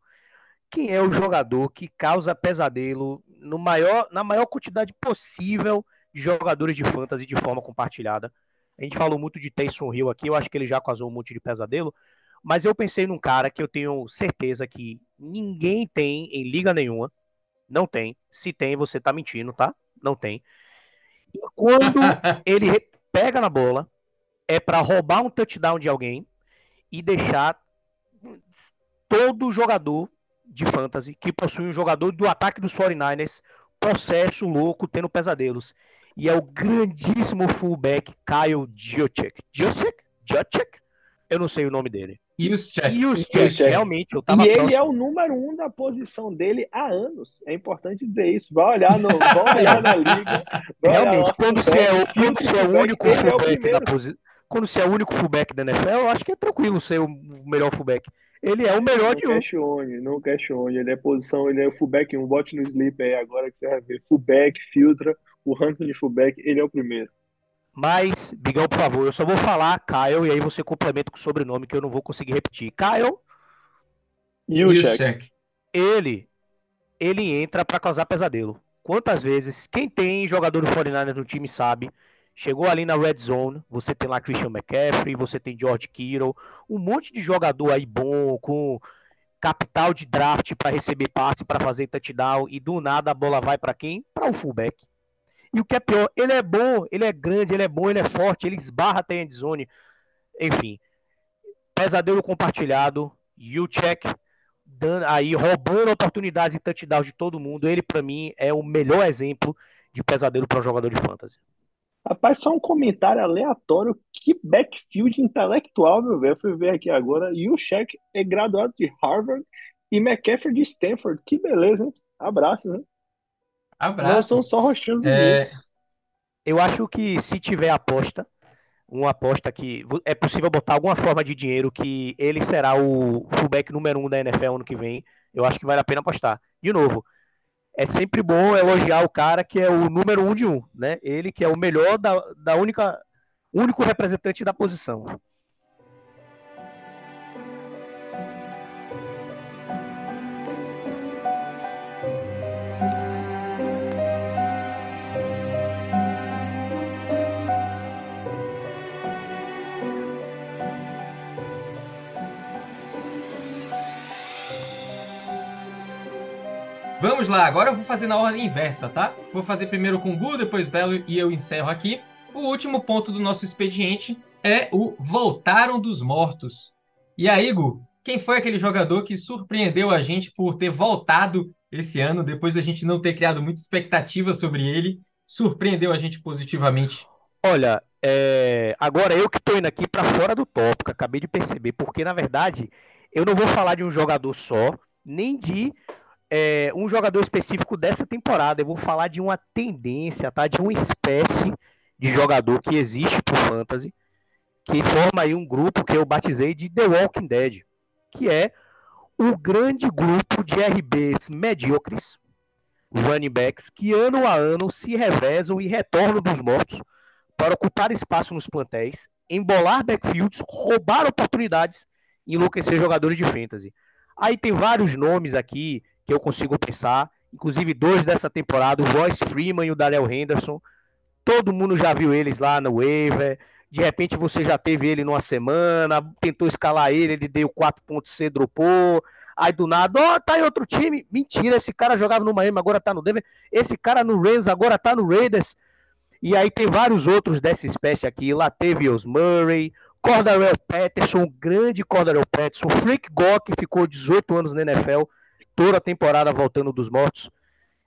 G: Quem é o jogador que causa pesadelo no maior, na maior quantidade possível de jogadores de fantasy de forma compartilhada? A gente falou muito de Taysom Hill aqui, eu acho que ele já causou um monte de pesadelo, mas eu pensei num cara que eu tenho certeza que ninguém tem em liga nenhuma. Não tem. Se tem, você tá mentindo, tá? Não tem. E quando ele pega na bola, é pra roubar um touchdown de alguém e deixar todo jogador de fantasy que possui um jogador do ataque dos 49ers possesso louco, tendo pesadelos. E é o grandíssimo fullback Kyle Juszczyk. Juszczyk? Juszczyk? Eu não sei o nome dele.
E: Juszczyk.
G: Realmente, eu tava
F: E ele
G: próximo.
F: é o número um da posição dele há anos. É importante dizer isso. Vai olhar, no, vai olhar na liga.
G: Realmente,
F: lá,
G: quando você é, quando você é o
F: fullback,
G: único
F: ele é o
G: fullback da
F: primeiro.
G: posição. Quando você é o único fullback da NFL, eu acho que é tranquilo ser o melhor fullback. Ele é o melhor
F: Não
G: de um.
F: questione, não questione. Ele é posição, ele é o fullback 1. Bote no sleep aí agora que você vai ver. Fullback, filtra, o ranking de fullback, ele é o primeiro.
G: Mas, Bigão, por favor, eu só vou falar Kyle e aí você complementa com o sobrenome que eu não vou conseguir repetir. Kyle,
F: E o.
E: Juszczyk.
G: ele, ele entra pra causar pesadelo. Quantas vezes, quem tem jogador do 49ers no time sabe, chegou ali na red zone, você tem lá Christian McCaffrey, você tem George Kittle, um monte de jogador aí bom, com capital de draft pra receber passe, pra fazer touchdown, e do nada a bola vai pra quem? Pra o fullback. E o que é pior, ele é bom, ele é grande, ele é bom, ele é forte, ele esbarra até a endzone. Enfim, pesadelo compartilhado, check dando, aí roubando oportunidades e touchdowns de todo mundo. Ele, pra mim, é o melhor exemplo de pesadelo para um jogador de fantasy.
F: Rapaz, só um comentário aleatório. Que backfield intelectual, meu velho. Fui ver aqui agora. E o é graduado de Harvard e McCaffrey de Stanford. Que beleza, hein? Abraço, né? Não são só rostinhos
E: É,
F: bonitos.
G: Eu acho que se tiver aposta, uma aposta que é possível botar alguma forma de dinheiro que ele será o fullback número um da NFL ano que vem, eu acho que vale a pena apostar. De novo, é sempre bom elogiar o cara que é o número um de um, né? Ele que é o melhor da, da única, único representante da posição.
E: Vamos lá, agora eu vou fazer na ordem inversa, tá? Vou fazer primeiro com Gu, depois Belo e eu encerro aqui. O último ponto do nosso expediente é o Voltaram dos Mortos. E aí, Gu, quem foi aquele jogador que surpreendeu a gente por ter voltado esse ano, depois da gente não ter criado muita expectativa sobre ele? Surpreendeu a gente positivamente.
G: Olha, é, agora eu que tô indo aqui para fora do tópico, acabei de perceber, porque na verdade eu não vou falar de um jogador só, nem de é, um jogador específico dessa temporada. Eu vou falar de uma tendência, tá? De uma espécie de jogador que existe pro Fantasy, que forma aí um grupo que eu batizei de The Walking Dead, que é o grande grupo de RBs medíocres, running backs, que ano a ano se revezam e retornam dos mortos para ocupar espaço nos plantéis, embolar backfields, roubar oportunidades e enlouquecer jogadores de fantasy. Aí tem vários nomes aqui que eu consigo pensar, inclusive dois dessa temporada, o Royce Freeman e o Darrell Henderson. Todo mundo já viu eles lá no waiver. De repente você já teve ele numa semana, tentou escalar ele, ele deu 4.C, dropou. Aí do nada, ó, oh, tá em outro time. Mentira, esse cara jogava no Miami, agora tá no Denver. Esse cara no Rams, agora tá no Raiders. E aí tem vários outros dessa espécie aqui. Latavius Murray, Cordarrelle Patterson, o grande Cordarrelle Patterson, Frank Gore, que ficou 18 anos na NFL, toda a temporada voltando dos mortos.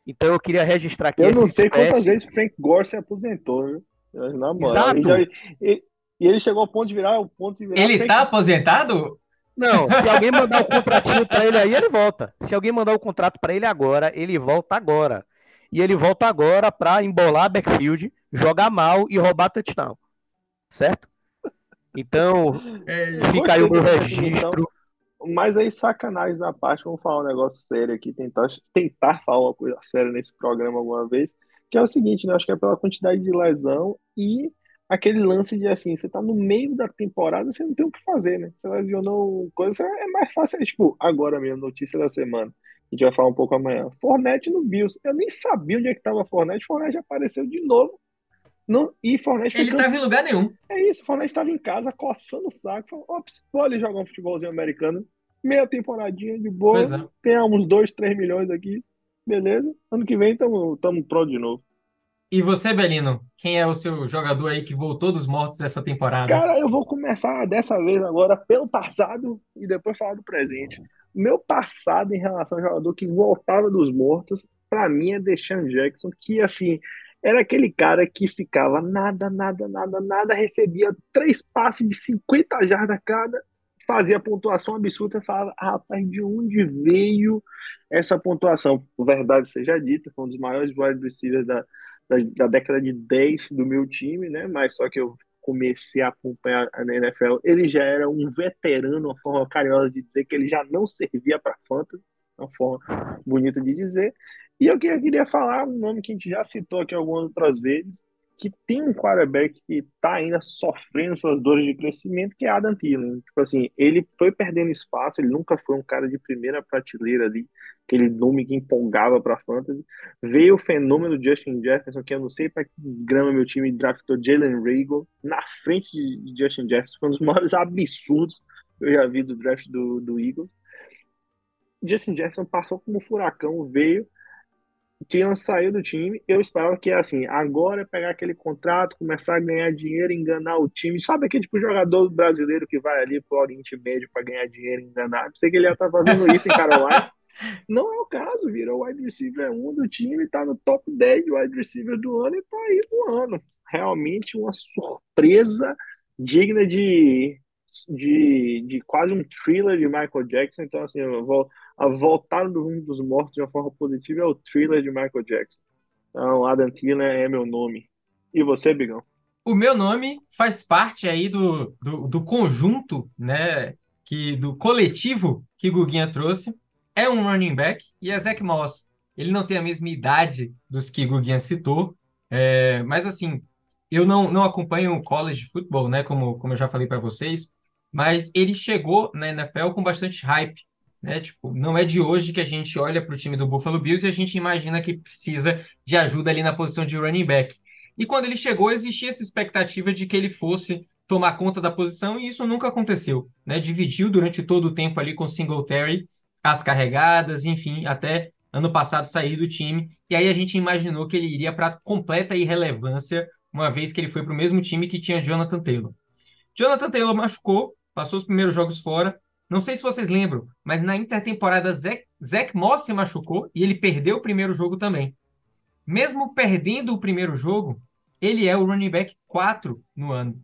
G: Então eu queria registrar aqui
F: Eu não sei
G: espécie.
F: quantas vezes Frank Gore se aposentou, viu? Na moral.
G: Exato.
F: E, já- e- e ele chegou ao ponto de virar o ponto de virar
E: Ele
F: Frank-
E: tá aposentado?
G: Não, se alguém mandar o contratinho pra ele aí, ele volta. Se alguém mandar o contrato pra ele agora, ele volta agora. E ele volta agora pra embolar backfield, jogar mal e roubar touchdown. Certo? Então, fica aí o meu registro.
F: Mas aí, sacanagem da parte, vamos falar um negócio sério aqui, tentar, tentar falar uma coisa séria nesse programa alguma vez, que é o seguinte, né? Acho que é pela quantidade de lesão e aquele lance de assim, você tá no meio da temporada, você não tem o que fazer, né? Você lesionou coisa, é mais fácil, é, tipo, agora mesmo, notícia da semana. A gente vai falar um pouco amanhã. Fornette no Bills. Eu nem sabia onde é que tava Fornette. Fornette apareceu de novo. Não, e Fornette
E: Ele
F: ficando
E: tava em lugar nenhum.
F: é isso, o Fornette estava em casa coçando o saco. Falou, ops, vou ali jogar um futebolzinho americano. Meia temporadinha de boa.
E: É.
F: Uns 2, 3 milhões aqui. Beleza. Ano que vem estamos pronto de novo.
E: E você, Belino, quem é o seu jogador aí que voltou dos mortos essa temporada?
F: Cara, eu vou começar dessa vez agora pelo passado e depois falar do presente. Meu passado em relação ao jogador que voltava dos mortos, pra mim é Deshaun Jackson, que assim, era aquele cara que ficava nada, nada, nada, nada, recebia três passes de 50 jardas cada, fazia pontuação absurda e falava, rapaz, de onde veio essa pontuação? Verdade seja dita, foi um dos maiores wide receivers da, da, da década de 10 do meu time, né? Mas só que eu comecei a acompanhar na NFL, ele já era um veterano, uma forma carinhosa de dizer que ele já não servia para fantasy, uma forma bonita de dizer. E eu que- eu queria falar um nome que a gente já citou aqui algumas outras vezes, que tem um quarterback que está ainda sofrendo suas dores de crescimento, que é Adam Thielen. Tipo assim, ele foi perdendo espaço, ele nunca foi um cara de primeira prateleira ali, aquele nome que empolgava para fantasy. Veio o fenômeno Justin Jefferson, que eu não sei para que grama meu time draftou Jalen Rager na frente de de Justin Jefferson, foi um dos maiores absurdos que eu já vi do draft do, do Eagles. Justin Jefferson passou como um furacão, veio, Thielen saiu do time. Eu esperava que assim, agora é pegar aquele contrato, começar a ganhar dinheiro, enganar o time. Sabe aquele tipo de jogador brasileiro que vai ali pro Oriente Médio para ganhar dinheiro, enganar? Pensei que ele ia estar fazendo isso em Carolina. Não é o caso, virou wide receiver 1 do time, tá no top 10 de wide receiver do ano e tá aí voando. Realmente uma surpresa digna de, de, de quase um thriller de Michael Jackson. Então, assim, eu vou, a voltar do rumo dos mortos de uma forma positiva é o thriller de Michael Jackson. Então, Adam Thielen é meu nome. E você, Bigão?
E: O meu nome faz parte aí do, do, do conjunto, né, que, do coletivo que Guguinha trouxe. É um running back e é Zach Moss. Ele não tem a mesma idade dos que Guguinha citou, é, mas assim, eu não, não acompanho o college football, né, como, como eu já falei para vocês, mas ele chegou na NFL com bastante hype. Né? Tipo, não é de hoje que a gente olha para o time do Buffalo Bills e a gente imagina que precisa de ajuda ali na posição de running back. E quando ele chegou, existia essa expectativa de que ele fosse tomar conta da posição e isso nunca aconteceu. Né? Dividiu durante todo o tempo ali com Singletary as carregadas, enfim, até ano passado sair do time. E aí a gente imaginou que ele iria para completa irrelevância, uma vez que ele foi para o mesmo time que tinha Jonathan Taylor. Jonathan Taylor machucou, passou os primeiros jogos fora. Não sei se vocês lembram, mas na intertemporada Zach Moss se machucou e ele perdeu o primeiro jogo também. Mesmo perdendo o primeiro jogo, ele é o running back 4 no ano.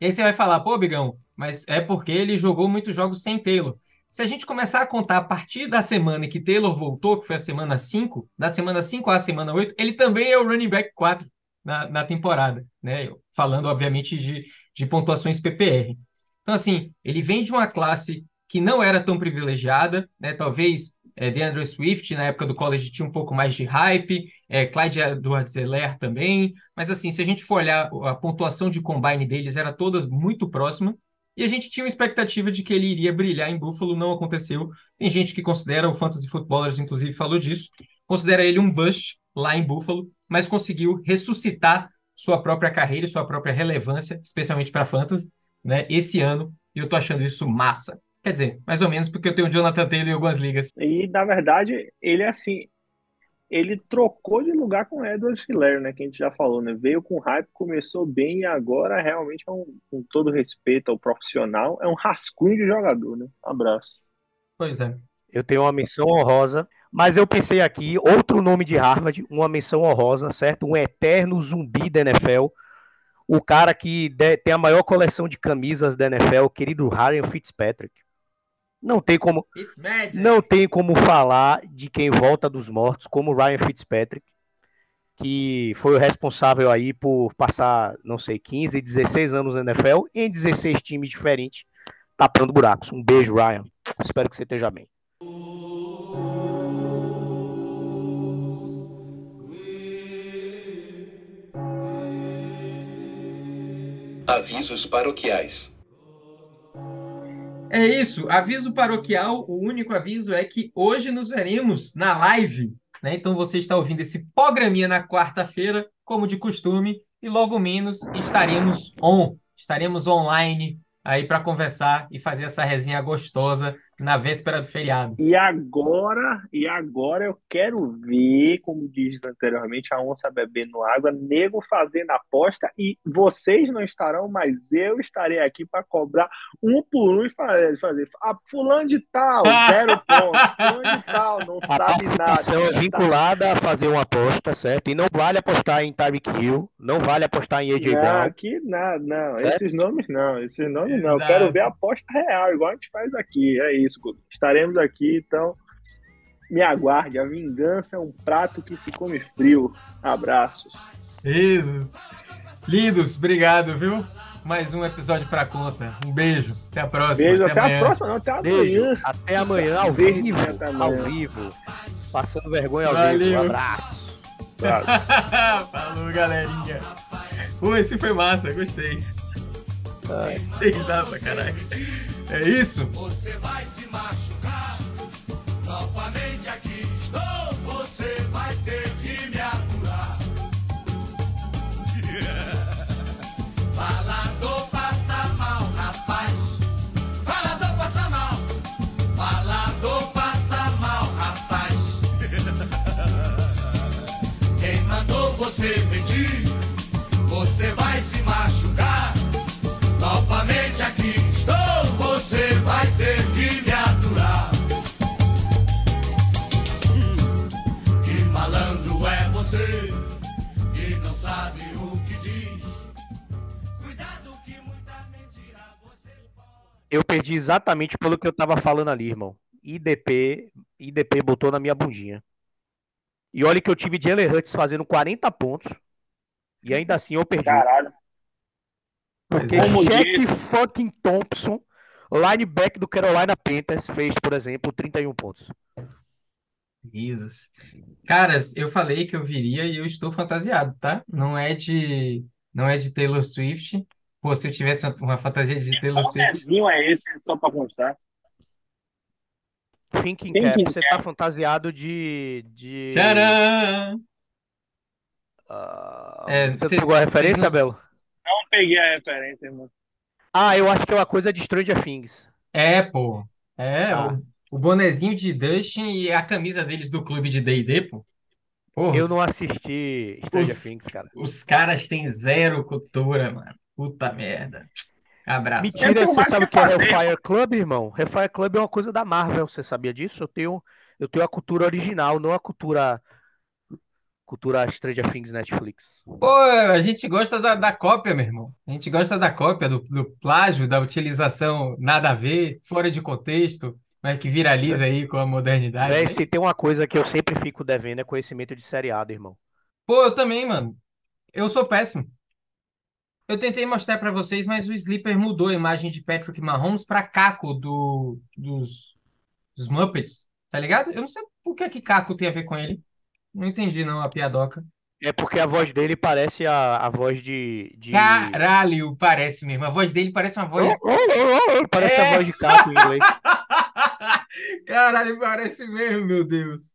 E: E aí você vai falar, pô, Bigão, mas é porque ele jogou muitos jogos sem Taylor. Se a gente começar a contar a partir da semana que Taylor voltou, que foi a semana 5, da semana 5 à semana 8, ele também é o running back 4 na, na temporada, né? Falando, obviamente, de, de pontuações PPR. Então, assim, ele vem de uma classe que não era tão privilegiada, né? Talvez é, DeAndre Swift, na época do college, tinha um pouco mais de hype, é, Clyde Edwards-Helaire também, mas assim, se a gente for olhar a pontuação de combine deles, era toda muito próxima, e a gente tinha uma expectativa de que ele iria brilhar em Buffalo, não aconteceu. Tem gente que considera, o Fantasy Footballers inclusive falou disso, considera ele um bust lá em Buffalo, mas conseguiu ressuscitar sua própria carreira e sua própria relevância, especialmente para Fantasy, né, esse ano, e eu tô achando isso massa. Quer dizer, mais ou menos, porque eu tenho o Jonathan Taylor em algumas ligas.
F: E, na verdade, ele é assim. Ele trocou de lugar com o Edward Hiller, né? Que a gente já falou, né? Veio com hype, começou bem e agora realmente, é um, com todo respeito ao profissional, é um rascunho de jogador, né? Um abraço.
E: Pois é.
G: Eu tenho uma missão honrosa, mas eu pensei aqui, outro nome de Harvard, uma missão honrosa, certo? Um eterno zumbi da NFL, o cara que tem a maior coleção de camisas da NFL, o querido Ryan Fitzpatrick. Não tem como não tem como falar de quem volta dos mortos como Ryan Fitzpatrick, que foi o responsável aí por passar, não sei, 15, 16 anos na NFL em 16 times diferentes, tapando buracos. Um beijo, Ryan. Espero que você esteja bem.
A: Avisos paroquiais.
E: É isso, aviso paroquial. O único aviso é que hoje nos veremos na live. Né? Então você está ouvindo esse programinha na quarta-feira, como de costume, e logo menos estaremos on, estaremos online aí para conversar e fazer essa resenha gostosa na véspera do feriado.
F: E agora, e agora eu quero ver, como diz anteriormente, a onça bebendo água, nego fazendo aposta e vocês não estarão, mas eu estarei aqui para cobrar um por um e fazer, fazer ah, fulano de tal, zero pontos, fulano de tal, não
G: a
F: sabe nada.
G: é vinculada a fazer uma aposta, certo? E não vale apostar em Tyreek Hill, não vale apostar em AJ
F: Não,
G: Brown.
F: aqui não, não,
G: Certo?
F: esses nomes não, esses nomes não. Eu quero ver a aposta real, igual a gente faz aqui. É isso, Guto. Estaremos aqui, então me aguarde. A vingança é um prato que se come frio. Abraços.
E: Isso. Lindos, obrigado, viu? Mais um episódio para conta. Um beijo. Até a próxima.
F: Beijo, até,
E: amanhã.
F: a próxima, não, até
G: Beijo.
F: amanhã.
G: Até amanhã, ao
F: Verde
G: vivo.
F: até amanhã.
G: Ao vivo. Passando vergonha ao
E: Valeu.
G: vivo. Um abraço.
E: Falou, galerinha. Pô, esse foi massa, gostei. Tem risada pra caralho. É isso?
D: Você vai se machucar. Novamente aqui estou. Você vai ter que me aturar. Falador passa mal, rapaz. Falador passa mal. Falador passa mal, rapaz. Quem mandou você mentir?
G: Eu perdi exatamente pelo que eu tava falando ali, irmão. IDP, IDP botou na minha bundinha. E olha que eu tive Jalen Hurts fazendo 40 pontos. E ainda assim eu perdi.
F: Caralho.
G: Porque Shaq fucking Thompson, lineback do Carolina Panthers, fez, por exemplo, 31 pontos.
E: Jesus. Caras, eu falei que eu viria e eu estou fantasiado, tá? Não é de, não é de Taylor Swift. Pô, se eu tivesse uma, uma fantasia de Taylor
F: Qual
E: Swift,
F: desenho é esse, só pra constar?
G: Thinking
F: Thinking
G: Cap, você tá fantasiado de. de...
E: tcharam!
G: Ah,
E: É,
G: você
E: cês-
G: pegou a
E: cês
G: referência,
E: não-
G: Belo?
F: Não peguei a referência, irmão.
G: Ah, eu acho que é uma coisa de Stranger Things.
E: É, pô. É,
G: Tá.
E: o, o bonezinho de Dustin e a camisa deles do clube de D&D, pô. Pô,
G: Eu
E: os,
G: não assisti Stranger
E: os-
G: Things, cara.
E: os caras têm zero cultura, mano. Puta merda. Abraço.
F: Eu
G: Mentira, você sabe o
F: que
G: que é. Hellfire Club, irmão? Hellfire Club é uma coisa da Marvel, você sabia disso? Eu tenho, eu tenho a cultura original, não a cultura cultura Stranger Things Netflix.
E: Pô, a gente gosta da, da cópia, meu irmão. A gente gosta da cópia, do, do plágio, da utilização nada a ver, fora de contexto, mas que viraliza aí com a modernidade.
G: Véi, se tem uma coisa que eu sempre fico devendo é conhecimento de seriado, irmão.
E: Pô, eu também, mano. Eu sou péssimo. Eu tentei mostrar pra vocês, mas o Sleeper mudou a imagem de Patrick Mahomes pra Caco do, dos, dos Muppets, tá ligado? Eu não sei por que que Caco tem a ver com ele. Não entendi, não, a piadoca.
G: É porque a voz dele parece a, a voz de, de...
E: Caralho, parece mesmo. A voz dele parece uma voz.
G: Parece
E: É.
G: a voz de Caco em inglês.
E: Caralho, parece mesmo, meu Deus.